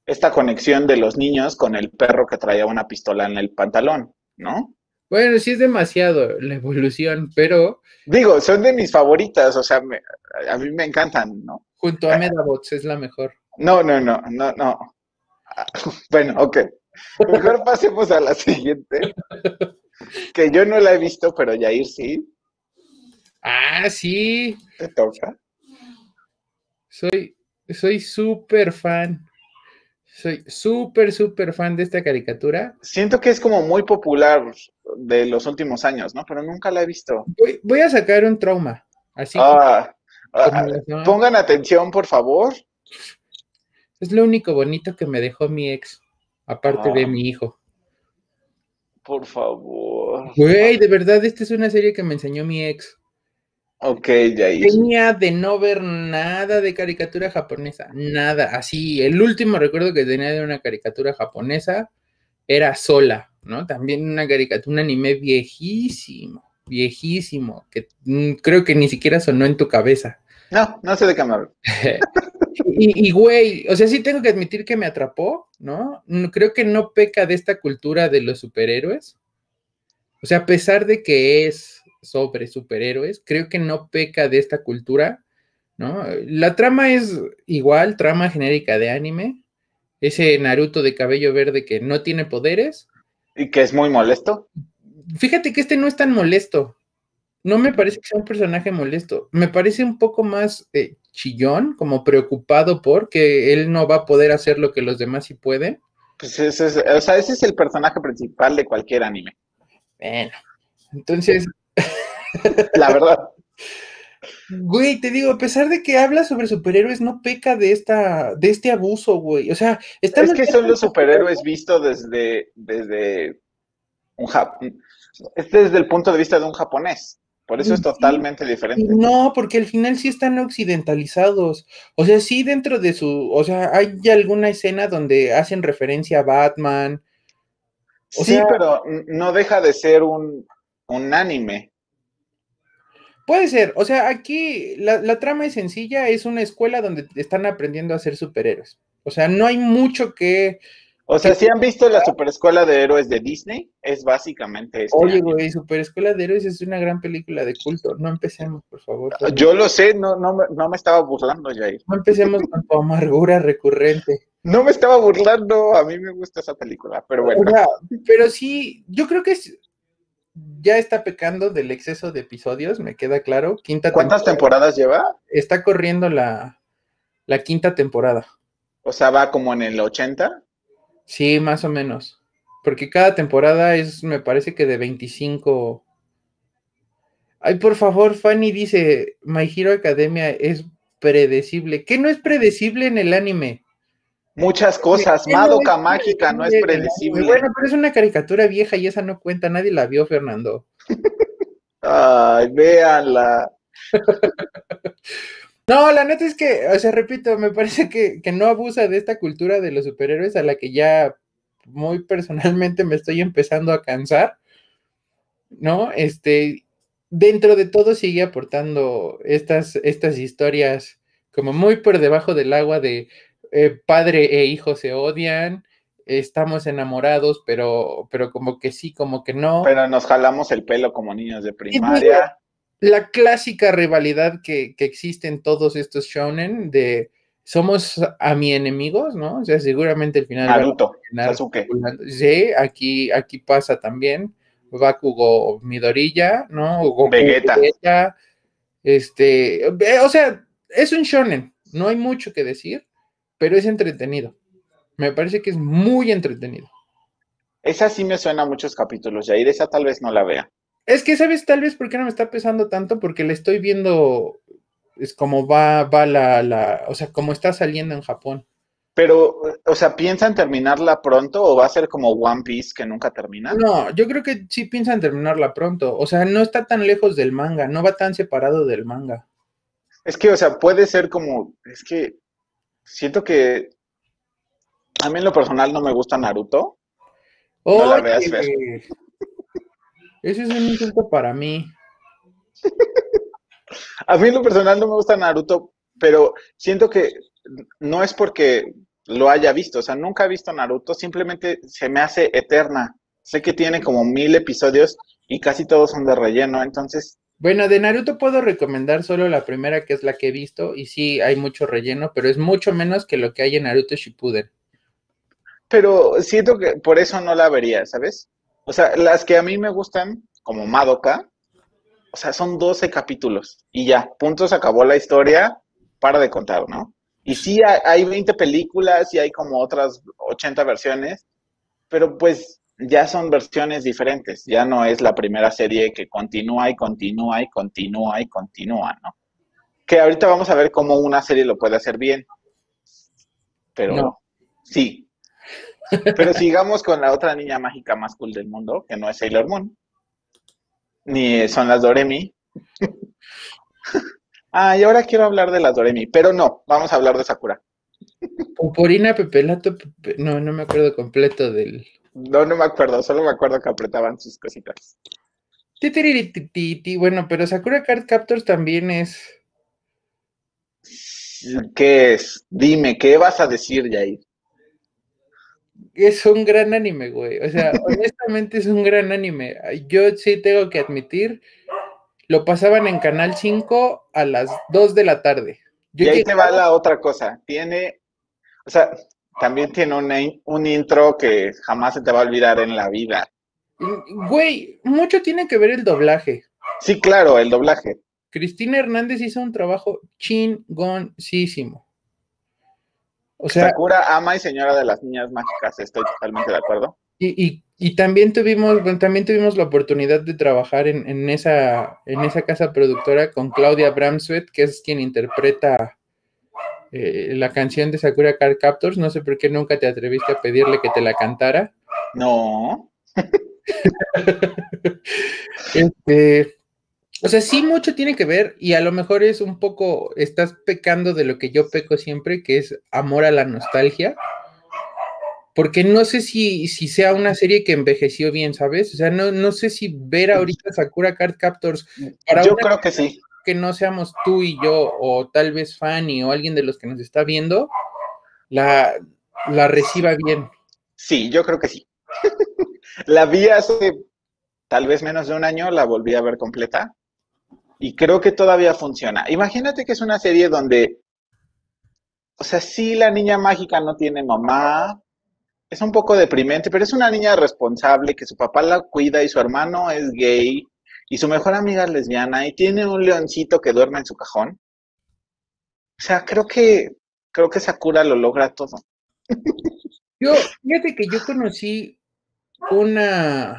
esta conexión de los niños con el perro que traía una pistola en el pantalón. ¿No? Bueno, sí es demasiado la evolución, pero... Digo, son de mis favoritas, o sea, a mí me encantan, ¿no? Junto a Medabots es la mejor. No, no, no, no, no. (laughs) Bueno, ok. Mejor (laughs) pasemos a la siguiente. que yo no la he visto, pero Yair sí. Ah, sí. Te toca. Soy, Soy súper fan. Soy súper, súper fan de esta caricatura. Siento que es como muy popular de los últimos años, ¿no? Pero nunca la he visto. Voy, a sacar un trauma. Así. Ah, ah, pongan atención, por favor. Es lo único bonito que me dejó mi ex, aparte de ah. mi hijo. Por favor. Güey, de verdad, esta es una serie que me enseñó mi ex. Ok, ya. Tenía de no ver nada de caricatura japonesa, nada. Así, el último recuerdo que tenía de una caricatura japonesa era Sola, ¿no? También una caricatura, un anime viejísimo, viejísimo, que mm, creo que ni siquiera sonó en tu cabeza. No, no sé de qué (laughs) y, y, güey, o sea, sí tengo que admitir que me atrapó, ¿no? Creo que no peca de esta cultura de los superhéroes. O sea, a pesar de que es sobre superhéroes, creo que no peca de esta cultura, ¿no? La trama es igual, trama genérica de anime, ese Naruto de cabello verde que no tiene poderes. Y que es muy molesto. Fíjate que este no es tan molesto. No me parece que sea un personaje molesto. Me parece un poco más eh, chillón, como preocupado por que él no va a poder hacer lo que los demás sí pueden. Pues ese es, o sea, ese es el personaje principal de cualquier anime. Bueno, entonces, (laughs) la verdad. Güey, te digo, a pesar de que habla sobre superhéroes, no peca de esta, de este abuso, güey. O sea, es que son los superhéroes vistos desde, desde un este desde el punto de vista de un japonés. Por eso es totalmente diferente. No, porque al final sí están occidentalizados. O sea, sí dentro de su, o sea, hay alguna escena donde hacen referencia a Batman. sí, pero no deja de ser un, un anime. Puede ser, o sea, aquí la, trama es sencilla, es una escuela donde están aprendiendo a ser superhéroes. O sea, no hay mucho que... O sea, si han visto la superescuela de héroes de Disney, es básicamente eso. Oye, güey, Superescuela de héroes es una gran película de culto. No empecemos, por favor. Yo lo sé, no, no, no me estaba burlando, Jair. No empecemos con tu amargura recurrente. No me estaba burlando, a mí me gusta esa película, pero bueno. pero sí, yo creo que es, ya está pecando del exceso de episodios, me queda claro. Quinta ¿Cuántas temporadas lleva? Está corriendo la, quinta temporada. O sea, va como en el 80. Sí, más o menos. Porque cada temporada es, me parece que de 25. Ay, por favor, Fanny dice, My Hero Academia es predecible. ¿Qué no es predecible en el anime? Muchas cosas. Madoka Mágica no es predecible. Bueno, pero es una caricatura vieja y esa no cuenta. Nadie la vio, Fernando. Ay, véanla. (laughs) no, la neta es que, o sea, repito, me parece que, que no abusa de esta cultura de los superhéroes a la que ya muy personalmente me estoy empezando a cansar. ¿No? Este, dentro de todo sigue aportando estas, estas historias como muy por debajo del agua de eh, padre e hijo se odian, estamos enamorados, pero, pero como que sí, como que no. Pero nos jalamos el pelo como niños de primaria. La clásica rivalidad que, existe en todos estos shonen de somos a mi enemigos, ¿no? O sea, seguramente el final. Naruto, Sasuke. Sí, aquí, aquí pasa también. Bakugo Midorilla, ¿no? Vegeta. Este, eh, o sea, es un shonen, no hay mucho que decir pero es entretenido. Me parece que es muy entretenido. Esa sí me suena a muchos capítulos, Jair, esa tal vez no la vea. Es que, ¿sabes? Tal vez por qué no me está pesando tanto, porque le estoy viendo, es como va, va la, la, o sea, como está saliendo en Japón. Pero, o sea, ¿piensan terminarla pronto o va a ser como One Piece que nunca termina? No, yo creo que sí piensan terminarla pronto. O sea, no está tan lejos del manga, no va tan separado del manga. Es que, o sea, puede ser como, es que siento que a mí en lo personal no me gusta Naruto. no la veas, Ese es un insulto para mí. a mí en lo personal no me gusta Naruto, pero siento que no es porque lo haya visto, o sea, nunca he visto Naruto, simplemente se me hace eterna. Sé que tiene como mil episodios y casi todos son de relleno, entonces bueno, de Naruto puedo recomendar solo la primera, que es la que he visto, y sí, hay mucho relleno, pero es mucho menos que lo que hay en Naruto Shippuden. Pero siento que por eso no la vería, ¿sabes? O sea, las que a mí me gustan, como Madoka, o sea, son 12 capítulos y ya, punto, se acabó la historia, para de contar, ¿no? Y sí, hay 20 películas y hay como otras 80 versiones, pero pues ya son versiones diferentes. Ya no es la primera serie que continúa y continúa y continúa y continúa, ¿no? Que ahorita vamos a ver cómo una serie lo puede hacer bien. Pero sí. Pero sigamos con la otra niña mágica más cool del mundo, que no es Sailor Moon, ni son las Doremi. (laughs) ah, y ahora quiero hablar de las Doremi, pero no, vamos a hablar de Sakura. Purina, Pepelato, no, no me acuerdo completo del... No, no me acuerdo, solo me acuerdo que apretaban sus cositas. Bueno, pero Sakura Card Captors también es... ¿Qué es? Dime, ¿qué vas a decir, Yair? Es un gran anime, güey. O sea, (laughs) honestamente es un gran anime. Yo sí tengo que admitir lo pasaban en Canal 5 a las 2 de la tarde. y ahí te va la otra cosa. Tiene, o sea, también tiene un, un intro que jamás se te va a olvidar en la vida. Güey, mucho tiene que ver el doblaje. Sí, claro, el doblaje. Cristina Hernández hizo un trabajo chingoncísimo. O sea, Sakura ama y señora de las niñas mágicas, estoy totalmente de acuerdo. Y, y, también tuvimos, también tuvimos la oportunidad de trabajar en, esa, en esa casa productora con Claudia Bramswet, que es quien interpreta eh, la canción de Sakura Card Captors. No sé por qué nunca te atreviste a pedirle que te la cantara. No. (laughs) este, o sea, sí mucho tiene que ver y a lo mejor es un poco, estás pecando de lo que yo peco siempre, que es amor a la nostalgia porque no sé si, si sea una serie que envejeció bien, ¿sabes? O sea, no, no sé si ver ahorita Sakura Card Captors para yo creo que sí. Que no seamos tú y yo, o tal vez Fanny, o alguien de los que nos está viendo, la, la reciba bien. Sí, yo creo que sí. (laughs) la vi hace tal vez menos de un año, la volví a ver completa. Y creo que todavía funciona. Imagínate que es una serie donde, o sea, sí, la niña mágica no tiene mamá, es un poco deprimente, pero es una niña responsable que su papá la cuida y su hermano es gay y su mejor amiga es lesbiana y tiene un leoncito que duerme en su cajón. O sea, creo que creo que Sakura lo logra todo. Yo, fíjate que yo conocí una,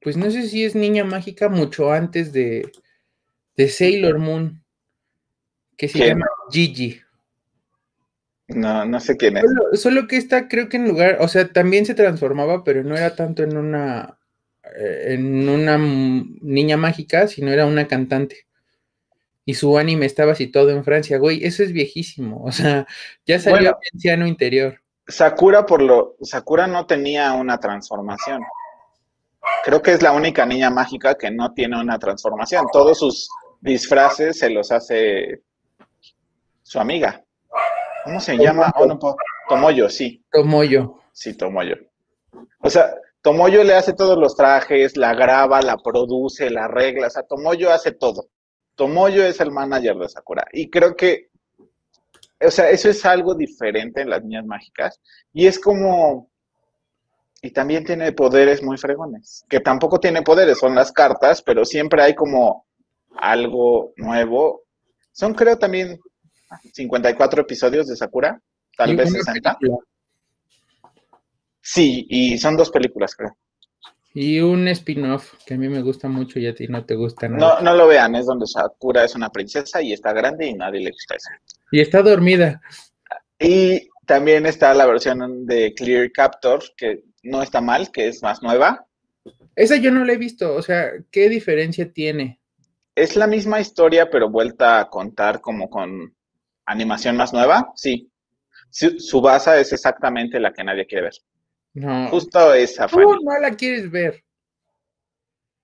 pues no sé si es niña mágica mucho antes de, de Sailor Moon, que se llama Gigi. No, no sé quién es. Solo, que esta creo que en lugar, o sea, también se transformaba, pero no era tanto en una en una niña mágica, sino era una cantante. Y su anime estaba situado en Francia, güey, eso es viejísimo, o sea, ya salió anciano interior. Sakura por lo Sakura no tenía una transformación. Creo que es la única niña mágica que no tiene una transformación. Todos sus disfraces se los hace su amiga. ¿Cómo se llama? Oh, Tomoyo, sí. Tomoyo. Sí, Tomoyo. O sea, Tomoyo le hace todos los trajes, la graba, la produce, la arregla. O sea, Tomoyo hace todo. Tomoyo es el manager de Sakura. Y creo que, o sea, eso es algo diferente en las niñas mágicas. Y es como, y también tiene poderes muy fregones. Que tampoco tiene poderes, son las cartas, pero siempre hay como algo nuevo. Son, creo, también 54 episodios de Sakura, tal vez 60. Sí, y son dos películas, creo. Y un spin-off que a mí me gusta mucho y a ti no te gusta nada. No, no lo vean, es donde Sakura es una princesa y está grande y nadie le gusta eso. Y está dormida. Y también está la versión de Clear Captor, que no está mal, que es más nueva. Esa yo no la he visto, o sea, ¿qué diferencia tiene? Es la misma historia, pero vuelta a contar como con animación más nueva, sí. Su, base es exactamente la que nadie quiere ver. No. Justo esa, Fanny. Tú no la quieres ver.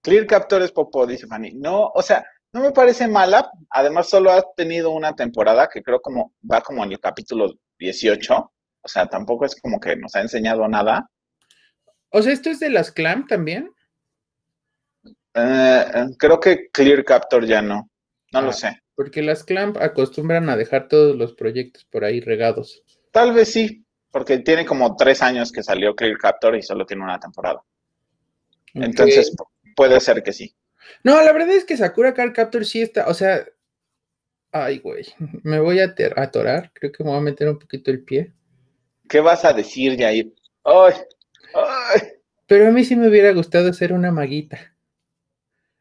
Clear Captor es Popo, dice Fanny. No, o sea, no me parece mala. Además, solo ha tenido una temporada que creo como va como en el capítulo 18. O sea, tampoco es como que nos ha enseñado nada. O sea, ¿esto es de las Clam también? Eh, eh, creo que Clear Captor ya no. No lo ah. sé. Porque las Clamp acostumbran a dejar todos los proyectos por ahí regados. Tal vez sí, porque tiene como tres años que salió Clear Captor y solo tiene una temporada. Entonces, puede ser que sí. No, la verdad es que Sakura Card Captor sí está, o sea, Ay, güey, (laughs) me voy a atorar, creo que me voy a meter un poquito el pie. ¿Qué vas a decir, Yair? ¡Ay! ¡Ay! Pero a mí sí me hubiera gustado ser una maguita.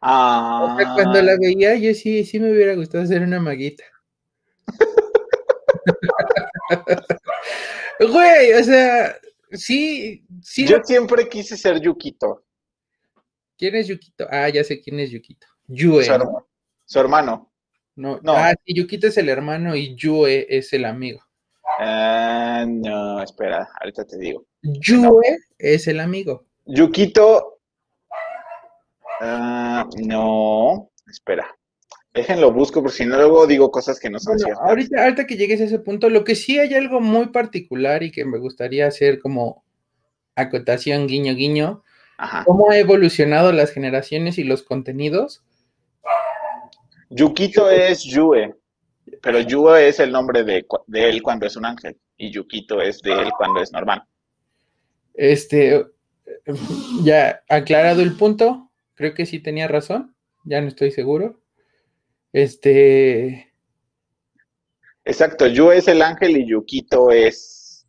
Ah. O sea, cuando la veía, yo sí, sí me hubiera gustado ser una maguita. (laughs) (laughs) Güey, o sea, sí, sí. Yo siempre quise ser Yukito. ¿Quién es Yukito? Ah, ya sé quién es Yukito. Yue. Su, hermano. No, no. Ah, sí, Yukito es el hermano y Yue es el amigo. Ah, no, espera, ahorita te digo. Yue es el amigo. Yukito. Ah, no, espera. Déjenlo busco, por si no luego digo cosas que no son ciertas. Ahorita, ahorita que llegues a ese punto, lo que sí hay algo muy particular y que me gustaría hacer como acotación, guiño, guiño, cómo ha evolucionado las generaciones y los contenidos. Yukito es Yue, pero Yue es el nombre de, de, él cuando es un ángel y Yukito es de él cuando es normal. Este, ya aclarado el punto, creo que sí tenía razón, ya no estoy seguro. Este. Exacto, Yu es el ángel y Yukito es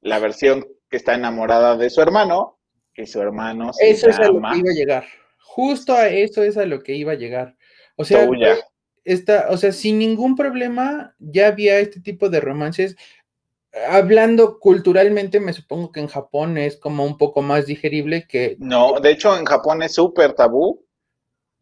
la versión que está enamorada de su hermano, que su hermano se Eso es a lo que iba a llegar. Justo a eso es a lo que iba a llegar. O sea, esta, o sea, sin ningún problema ya había este tipo de romances. Hablando culturalmente, me supongo que en Japón es como un poco más digerible que. No, de hecho en Japón es súper tabú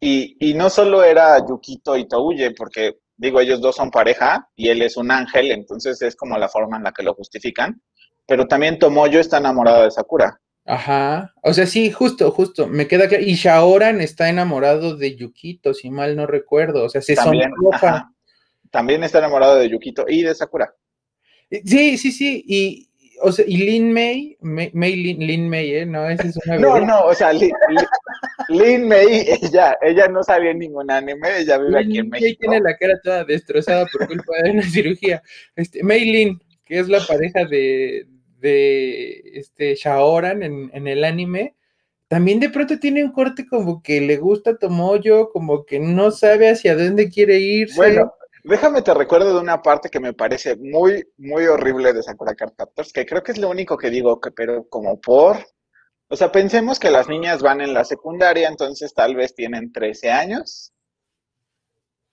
y, no solo era Yukito y Touye, porque digo, ellos dos son pareja y él es un ángel, entonces es como la forma en la que lo justifican. Pero también Tomoyo está enamorado de Sakura. Ajá. O sea, sí, justo, justo. Me queda claro. Y Shaoran está enamorado de Yukito, si mal no recuerdo. O sea, se también, También está enamorado de Yukito y de Sakura. Sí, sí, sí. Y, o sea, y Lin May, May, Lin, May, ¿eh? No, esa es una No, no, o sea, Lin, May, ella, ella no sabía ningún anime, ella vive aquí en México. May tiene la cara toda destrozada por culpa de una cirugía. Este, May Lin, que es la pareja de, de este Shaoran en, en el anime, también de pronto tiene un corte como que le gusta Tomoyo, como que no sabe hacia dónde quiere irse. Bueno, Déjame te recuerdo de una parte que me parece muy, muy horrible de Sakura Card Captors, que creo que es lo único que digo, que, pero como por... O sea, pensemos que las niñas van en la secundaria, entonces tal vez tienen 13 años.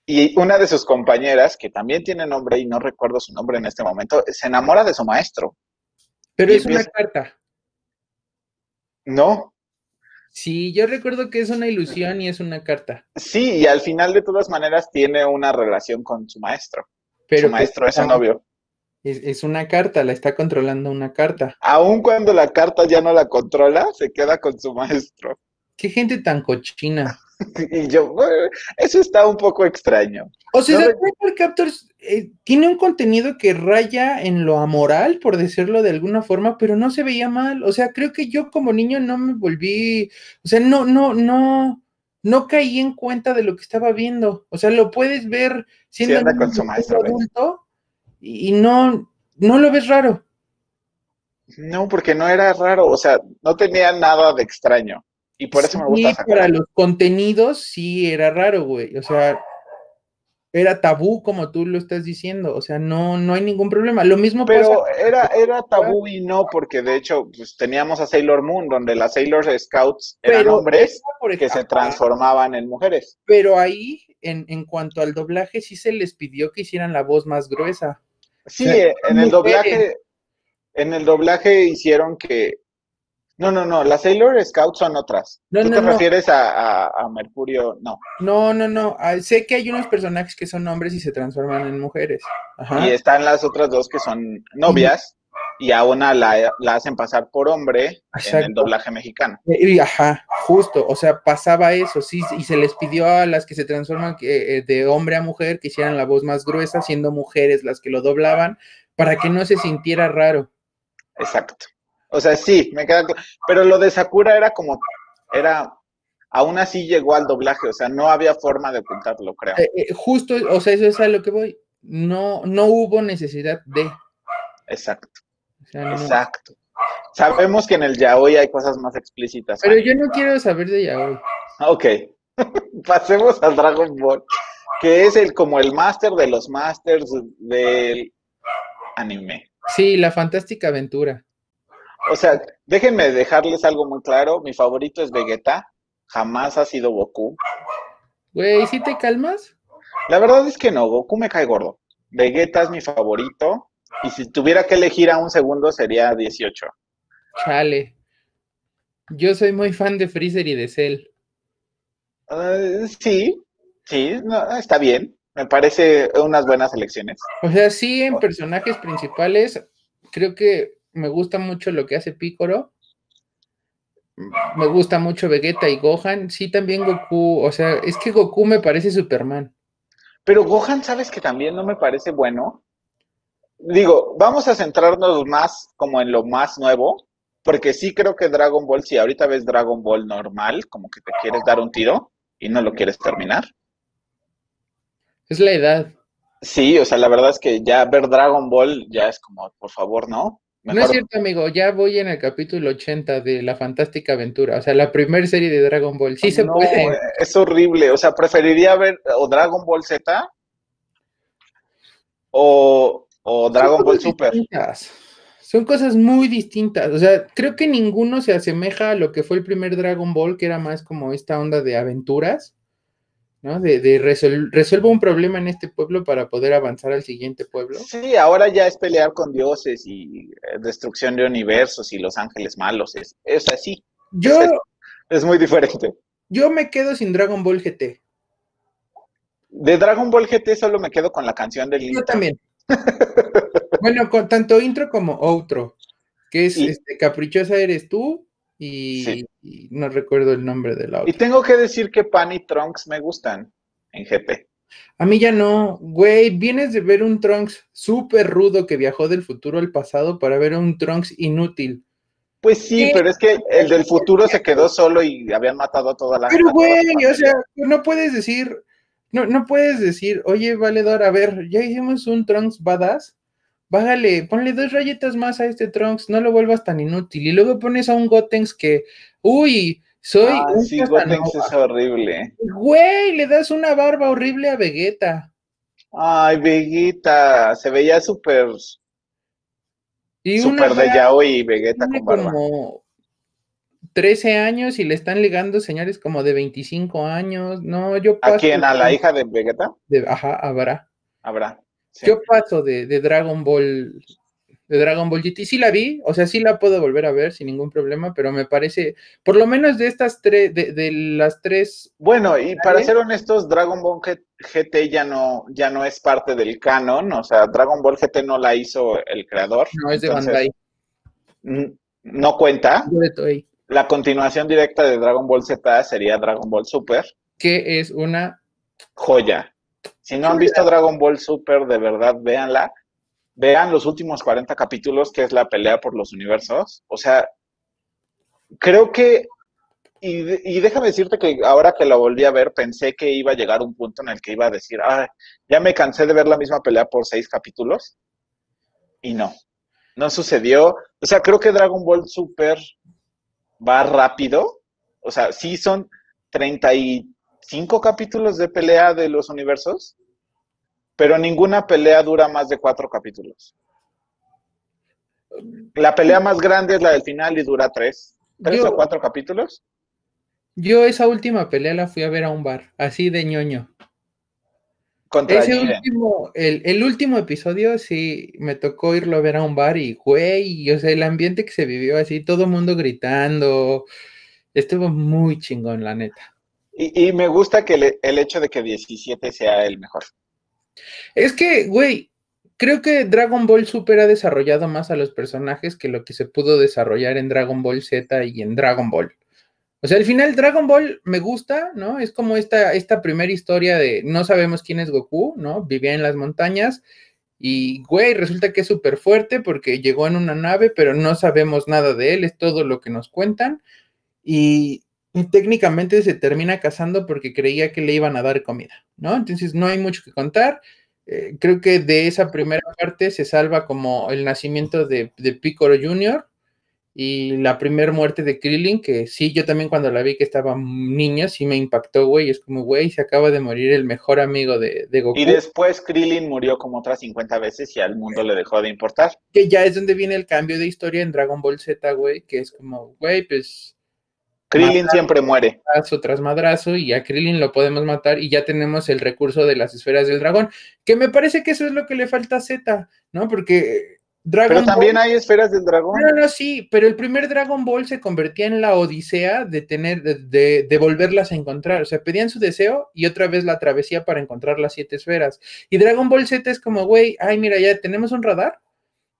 Y una de sus compañeras, que también tiene nombre y no recuerdo su nombre en este momento, se enamora de su maestro. Pero es una carta. No, Sí, yo recuerdo que es una ilusión y es una carta. Sí, y al final de todas maneras tiene una relación con su maestro. Pero su maestro es su novio. Es, una carta, la está controlando una carta. Aun cuando la carta ya no la controla, se queda con su maestro. Qué gente tan cochina. (laughs) y yo, eso está un poco extraño. O sea, ¿no? Captors eh, tiene un contenido que raya en lo amoral, por decirlo de alguna forma, pero no se veía mal. O sea, creo que yo como niño no me volví, o sea, no, no, no, no caí en cuenta de lo que estaba viendo. O sea, lo puedes ver siendo un adulto y no, no lo ves raro. No, porque no era raro, o sea, no tenía nada de extraño. Y por eso me gusta. Sí, para los contenidos sí era raro, güey. O sea, era tabú, como tú lo estás diciendo, o sea, no, no hay ningún problema. Lo mismo Pero era, era tabú y no, porque de hecho, pues teníamos a Sailor Moon, donde las Sailor Scouts eran hombres que se transformaban en mujeres. Pero ahí, en, en, cuanto al doblaje, sí se les pidió que hicieran la voz más gruesa. Sí, en el doblaje, en el doblaje hicieron que no, no, no, las Sailor Scouts son otras. ¿Tú te refieres a, Mercurio? No. No, no, no. Sé que hay unos personajes que son hombres y se transforman en mujeres. Y están las otras dos que son novias y a una la, hacen pasar por hombre en el doblaje mexicano. Y, ajá, justo, o sea, pasaba eso, sí, y se les pidió a las que se transforman eh, de hombre a mujer que hicieran la voz más gruesa, siendo mujeres las que lo doblaban, para que no se sintiera raro. Exacto. O sea, sí, me queda claro. Pero lo de Sakura era como, era, aún así llegó al doblaje, o sea, no había forma de ocultarlo, creo. Eh, eh, justo, o sea, eso es a lo que voy. No, no hubo necesidad de. Exacto. Exacto. Sabemos que en el yaoi hay cosas más explícitas. Pero yo no quiero saber de yaoi. Ok. (laughs) Pasemos al Dragon Ball. que es el como el máster de los masters del anime. Sí, la fantástica aventura. O sea, déjenme dejarles algo muy claro. Mi favorito es Vegeta. Jamás ha sido Goku. Güey, ¿sí te calmas? La verdad es que no, Goku me cae gordo. Vegeta es mi favorito. Y si tuviera que elegir a un segundo sería 18. Chale. Yo soy muy fan de Freezer y de Cell. Uh, sí, sí, está bien. Me parece unas buenas elecciones. O sea, sí, en personajes principales, creo que me gusta mucho lo que hace Picoro. Me gusta mucho Vegeta y Gohan. Sí, también Goku. O sea, es que Goku me parece Superman. Pero Gohan, ¿sabes que también no me parece bueno? Digo, vamos a centrarnos más como en lo más nuevo, porque sí creo que Dragon Ball, si ahorita ves Dragon Ball normal, como que te quieres dar un tiro y no lo quieres terminar. Es la edad. Sí, o sea, la verdad es que ya ver Dragon Ball ya es como, por favor, ¿no? No es cierto, amigo, ya voy en el capítulo 80 de La Fantástica Aventura, o sea, la primera serie de Dragon Ball. Sí se puede. Es horrible, o sea, preferiría ver o Dragon Ball Z o, Dragon Ball Super. Son cosas muy distintas, o sea, creo que ninguno se asemeja a lo que fue el primer Dragon Ball, que era más como esta onda de aventuras. ¿No? De, de resuelvo un problema en este pueblo para poder avanzar al siguiente pueblo. Sí, ahora ya es pelear con dioses y eh, destrucción de universos y los ángeles malos. Es, es así. Yo. Es, muy diferente. Yo me quedo sin Dragon Ball GT. De Dragon Ball GT solo me quedo con la canción del Yo también. (laughs) bueno, con tanto intro como outro, que es este, Caprichosa eres tú, y, no recuerdo el nombre de la otra. Y tengo que decir que Pan y Trunks me gustan en GT. A mí ya no, güey, vienes de ver un Trunks súper rudo que viajó del futuro al pasado para ver un Trunks inútil. Pues sí, pero es que el del futuro se quedó solo y habían matado a toda la Pero güey, o sea, no puedes decir, no, no puedes decir, oye, valedor, a ver, ya hicimos un Trunks badass bájale, ponle dos rayitas más a este Trunks, no lo vuelvas tan inútil. Y luego pones a un Gotenks que, uy, soy ah, un sí, Gotenks es horrible. Güey, le das una barba horrible a Vegeta. Ay, Vegeta, se veía súper. Súper de Yao y Vegeta con barba. Como 13 años y le están ligando señores como de 25 años. No, yo paso. ¿A quién? ¿A la hija de Vegeta? De, ajá, habrá. Habrá. Yo paso de, Dragon Ball, de Dragon Ball GT, sí la vi, o sea, sí la puedo volver a ver sin ningún problema, pero me parece, por lo menos de estas tres, de, las tres. Bueno, y para ser honestos, Dragon Ball GT ya no, ya no es parte del canon, o sea, Dragon Ball GT no la hizo el creador. No, es de Bandai. No cuenta. La continuación directa de Dragon Ball Z sería Dragon Ball Super. Que es una joya. Si no han visto Dragon Ball Super, de verdad, véanla. Vean los últimos 40 capítulos, que es la pelea por los universos. O sea, creo que, y, déjame decirte que ahora que la volví a ver, pensé que iba a llegar un punto en el que iba a decir, ah, ya me cansé de ver la misma pelea por seis capítulos. Y no, no sucedió. O sea, creo que Dragon Ball Super va rápido. O sea, sí son 30 y cinco capítulos de pelea de los universos, pero ninguna pelea dura más de cuatro capítulos. La pelea más grande es la del final y dura tres, tres o cuatro capítulos. Yo esa última pelea la fui a ver a un bar, así de ñoño. Contra Ese último, el, el, último episodio sí me tocó irlo a ver a un bar y, güey, o sea, el ambiente que se vivió así, todo el mundo gritando, estuvo muy chingón, la neta. Y, me gusta que el hecho de que 17 sea el mejor. Es que, güey, creo que Dragon Ball Super ha desarrollado más a los personajes que lo que se pudo desarrollar en Dragon Ball Z y en Dragon Ball. O sea, al final Dragon Ball me gusta, ¿no? Es como esta, esta primera historia de no sabemos quién es Goku, ¿no? Vivía en las montañas y, güey, resulta que es súper fuerte porque llegó en una nave, pero no sabemos nada de él, es todo lo que nos cuentan. Y técnicamente se termina casando porque creía que le iban a dar comida, ¿no? Entonces no hay mucho que contar. Eh, creo que de esa primera parte se salva como el nacimiento de, de Piccolo Jr. Y la primera muerte de Krillin, que sí, yo también cuando la vi que estaba niño, sí me impactó, güey. Es como, güey, se acaba de morir el mejor amigo de, de, Goku. Y después Krillin murió como otras 50 veces y al mundo le dejó de importar. Que ya es donde viene el cambio de historia en Dragon Ball Z, güey, que es como, güey, pues Krillin siempre muere. Madrazo tras madrazo y a Krillin lo podemos matar y ya tenemos el recurso de las esferas del dragón, que me parece que eso es lo que le falta a Z, ¿no? Porque Dragon pero también hay esferas del dragón. No, no, sí, pero el primer Dragon Ball se convertía en la odisea de tener, de, de, volverlas a encontrar. O sea, pedían su deseo y otra vez la travesía para encontrar las siete esferas. Y Dragon Ball Z es como, güey, ay, mira, ya tenemos un radar.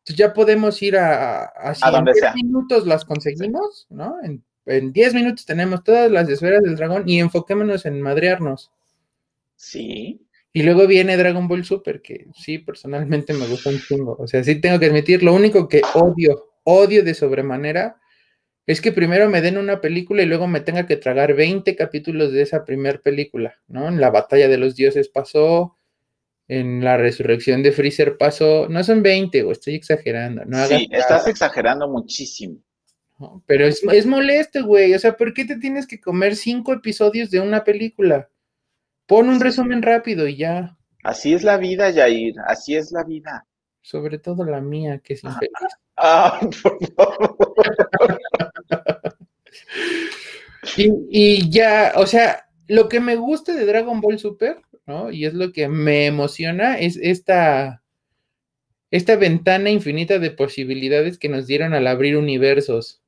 Entonces ya podemos ir a, a, a donde sea. minutos las conseguimos, ¿no? En en 10 minutos tenemos todas las esferas del dragón y enfoquémonos en madrearnos. Sí. Y luego viene Dragon Ball Super, que sí, personalmente me gusta un chingo. O sea, sí tengo que admitir, lo único que odio, odio de sobremanera, es que primero me den una película y luego me tenga que tragar 20 capítulos de esa primera película, ¿no? En la batalla de los dioses pasó, en la resurrección de Freezer pasó, no son 20, o estoy exagerando. No sí, estás exagerando muchísimo. Pero es, es molesto, güey. O sea, ¿por qué te tienes que comer cinco episodios de una película? Pon un resumen rápido y ya. Así es la vida, Jair. Así es la vida. Sobre todo la mía, que es infeliz. (laughs) Ah, por favor. y, y ya, o sea, lo que me gusta de Dragon Ball Super, ¿no? Y es lo que me emociona, es esta esta ventana infinita de posibilidades que nos dieron al abrir universos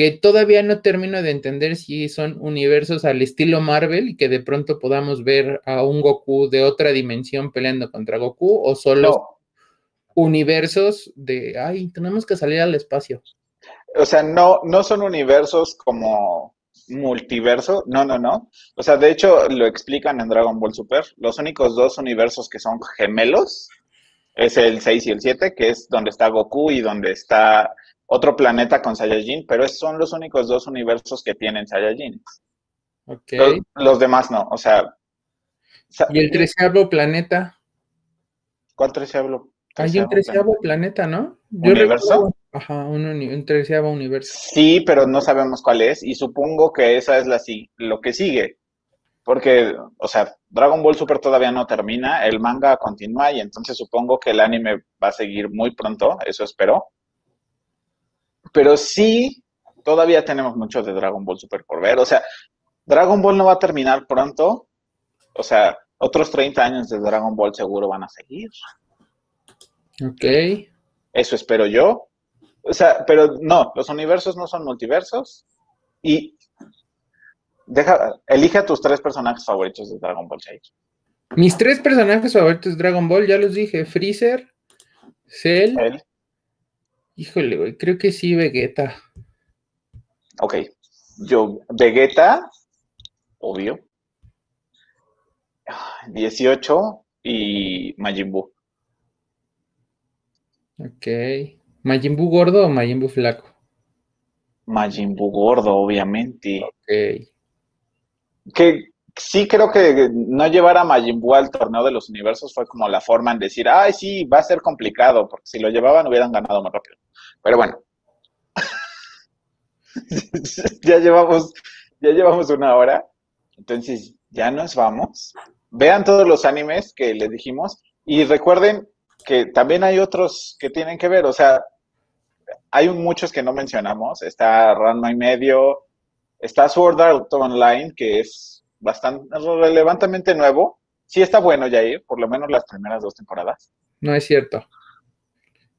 que todavía no termino de entender si son universos al estilo Marvel y que de pronto podamos ver a un Goku de otra dimensión peleando contra Goku o solo universos de, ay, tenemos que salir al espacio. O sea, no, no son universos como multiverso, no, no, no. O sea, de hecho lo explican en Dragon Ball Super. Los únicos dos universos que son gemelos es el 6 y el 7, que es donde está Goku y donde está otro planeta con Saiyajin, pero son los únicos dos universos que tienen Saiyajin. Ok. Los, demás no, o sea. ¿Y el treceavo planeta? ¿Cuál treceavo? Hay un treceavo planeta, ¿no? ¿Universo? ajá, un, un, treceavo universo. Sí, pero no sabemos cuál es, y supongo que esa es la lo que sigue. Porque, o sea, Dragon Ball Super todavía no termina, el manga continúa y entonces supongo que el anime va a seguir muy pronto, eso espero. Pero sí, todavía tenemos mucho de Dragon Ball Super por ver. O sea, Dragon Ball no va a terminar pronto. O sea, otros 30 años de Dragon Ball seguro van a seguir. Ok. Eso espero yo. O sea, pero no, los universos no son multiversos. Y deja, elige a tus tres personajes favoritos de Dragon Ball 6. Mis tres personajes favoritos de Dragon Ball, ya los dije, Freezer, Cell, Híjole, güey, creo que sí, Vegeta. Ok. Yo, Vegeta, obvio. 18 y Majin Buu. Ok. ¿Majin Buu gordo o Majin Buu flaco? Majin Buu gordo, obviamente. Ok. Que sí creo que no llevar a Majin Buu al torneo de los universos fue como la forma en decir, ay, sí, va a ser complicado, porque si lo llevaban hubieran ganado más rápido. Pero bueno. (laughs) ya llevamos, ya llevamos una hora. Entonces, ya nos vamos. Vean todos los animes que les dijimos. Y recuerden que también hay otros que tienen que ver. O sea, hay muchos que no mencionamos. Está Ranma y medio. Está Sword Art Online, que es bastante relevantemente nuevo. Sí está bueno, Jair, por lo menos las primeras dos temporadas. No es cierto.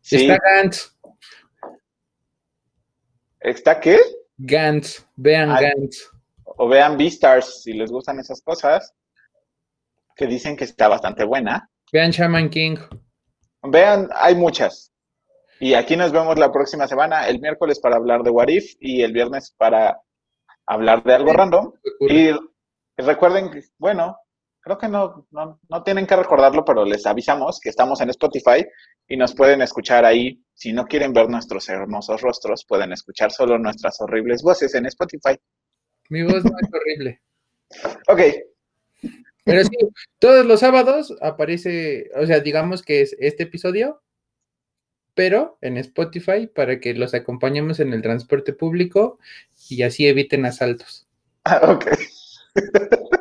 Está Gantz. ¿Está qué? Gantz, vean Gantz. O vean Beastars si les gustan esas cosas, que dicen que está bastante buena. Vean Shaman King. Vean, hay muchas. Y aquí nos vemos la próxima semana, el miércoles para hablar de Warif y el viernes para hablar de algo random. Y recuerden bueno, creo que no, no, no, tienen que recordarlo, pero les avisamos que estamos en Spotify y nos pueden escuchar ahí. Si no quieren ver nuestros hermosos rostros, pueden escuchar solo nuestras horribles voces en Spotify. Mi voz no es horrible. (laughs) Ok. Pero sí, todos los sábados aparece, o sea, digamos que es este episodio pero en Spotify para que los acompañemos en el transporte público y así eviten asaltos. Ah, ok. (laughs)